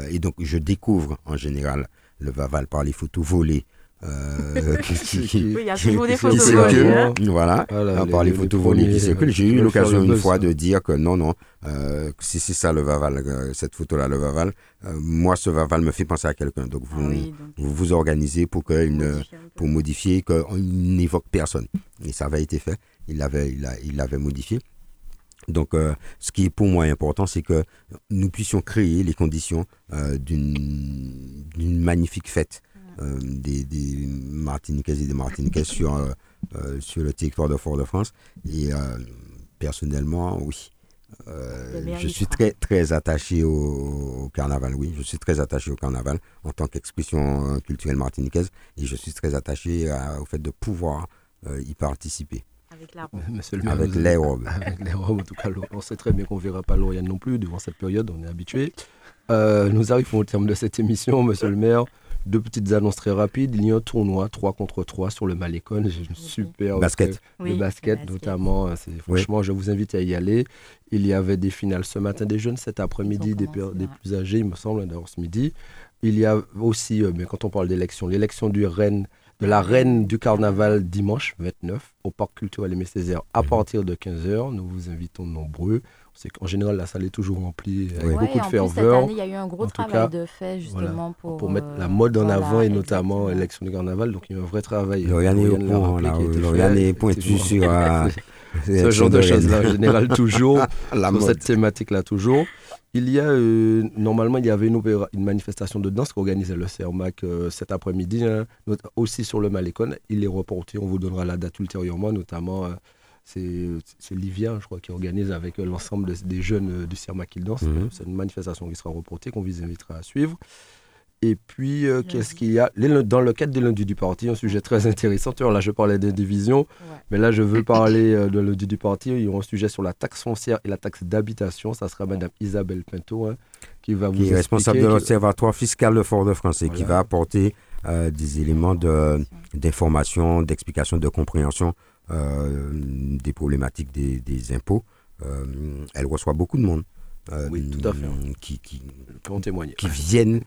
et donc je découvre en général le Vaval par les photos volées euh, oui, il y a toujours des photos volées. Hein. Voilà, voilà par les, photos volées qui circulent. J'ai eu l'occasion une fois de dire que non, non, euh, si c'est ça le Vaval, euh, cette photo-là, le Vaval, euh, moi, ce Vaval me fait penser à quelqu'un. Donc, vous, ah vous, vous organisez pour, que ne, pour modifier, qu'on n'évoque personne. Et ça avait été fait. Il l'avait il, modifié. Donc, euh, ce qui est pour moi important, c'est que nous puissions créer les conditions euh, d'une magnifique fête euh, des, des, Martiniquaises et des Martiniquais sur, euh, euh, sur le territoire de Fort-de-France. Et personnellement, oui. je suis très, très attaché au, carnaval, oui. Je suis très attaché au carnaval en tant qu'expression culturelle martiniquaise et je suis très attaché au fait de pouvoir y participer. Avec la robe. avec les robes. Avec les robes, en tout cas, on sait très bien qu'on ne verra pas Lauriane non plus durant cette période, on est habitué. nous arrivons au terme de cette émission, monsieur le maire. Deux petites annonces très rapides. Il y a un tournoi 3 contre 3 sur le Malécon. J'ai une super. Basket. le basket, notamment. Franchement, je vous invite à y aller. Il y avait des finales ce matin des jeunes, cet après-midi des, des, plus âgés, il me semble, d'ailleurs ce midi. Il y a aussi, euh, mais quand on parle d'élection, l'élection du reine, de la reine du carnaval dimanche 29 au parc culturel Aimé Césaire à mhm. partir de 15h. Nous vous invitons nombreux. C'est qu'en général, la salle est toujours remplie avec beaucoup de ferveur. Il y a eu un gros travail de fait justement pour, pour mettre la mode en avant et notamment l'élection du carnaval. Donc il y a un vrai travail. Lauriane est pointu sur ce genre de choses-là en général toujours sur cette thématique-là toujours. Il y a euh, normalement il y avait une, une manifestation de danse qu'organisait le CERMAC euh, cet après-midi, hein, aussi sur le Malécon. Il est reporté, on vous donnera la date ultérieurement, notamment euh, c'est Livia, je crois, qui organise avec l'ensemble des jeunes du CIRMA qui dansent. Mhm. C'est une manifestation qui sera reportée, qu'on vous invitera à suivre. Et puis, euh, qu'est-ce qu'il y a? Dans le cadre des lundis du parti, un sujet très intéressant. Là, je parlais des divisions, mais là, je veux parler euh, de lundi du parti. Il y aura un sujet sur la taxe foncière et la taxe d'habitation. Ça sera Madame Isabelle Pinto hein, qui va vous Qui est responsable de l'Observatoire fiscal de Fort-de-France et qui va apporter euh, des éléments d'information, d'explication, de compréhension euh, des problématiques des, impôts, euh, elle reçoit beaucoup de monde. Euh, oui, tout à fait. Qui, qui, qui viennent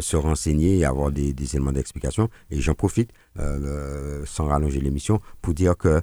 se renseigner et avoir des, éléments d'explication. Et j'en profite, sans rallonger l'émission, pour dire que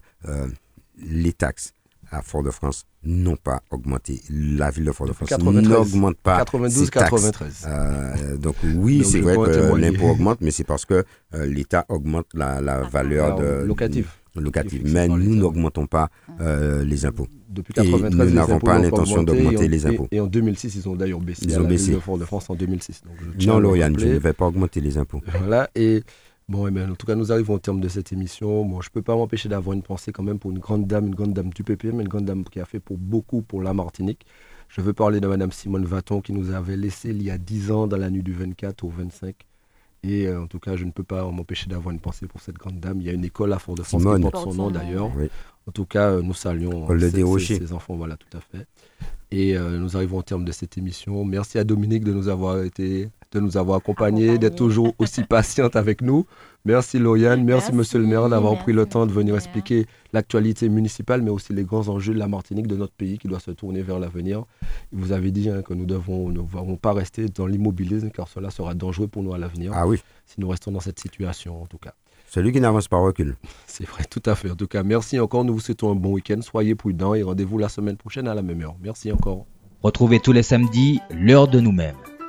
les taxes à Fort-de-France n'ont pas augmenté. La ville de Fort-de-France n'augmente pas 92-93. donc oui, c'est vrai que l'impôt augmente, mais c'est parce que l'État augmente la, la valeur de, locative locative. Mais nous n'augmentons pas euh, les impôts. Depuis 1993, nous n'avons pas l'intention d'augmenter les impôts. Et, en 2006, ils ont d'ailleurs baissé. Ils ont baissé. De France en 2006. non, Lauriane, je ne vais pas augmenter les impôts. Voilà. Et bon, eh bien, en tout cas, nous arrivons au terme de cette émission. Bon, je ne peux pas m'empêcher d'avoir une pensée quand même pour une grande dame, une grande dame du PPM, une grande dame qui a fait pour beaucoup pour la Martinique. Je veux parler de Madame Simone Vaton qui nous avait laissé il y a 10 ans dans la nuit du 24 au 25 et euh, en tout cas, je ne peux pas m'empêcher d'avoir une pensée pour cette grande dame. Il y a une école à Fort-de-France qui porte son nom d'ailleurs. En tout cas, euh, nous saluons ces, enfants. Voilà, tout à fait. Et euh, nous arrivons au terme de cette émission. Merci à Dominique de nous avoir été de nous avoir accompagnés, d'être toujours aussi patiente avec nous. Merci Lauriane, merci, Merci, Monsieur le maire d'avoir pris le temps de venir expliquer l'actualité municipale, mais aussi les grands enjeux de la Martinique, de notre pays qui doit se tourner vers l'avenir. Vous avez dit hein, que nous devons, nous ne devons pas rester dans l'immobilisme car cela sera dangereux pour nous à l'avenir Ah oui, si nous restons dans cette situation en tout cas. celui qui n'avance pas recule. C'est vrai, tout à fait. En tout cas, merci encore. Nous vous souhaitons un bon week-end. Soyez prudents et rendez-vous la semaine prochaine à la même heure. Merci encore. Retrouvez tous les samedis l'heure de nous-mêmes.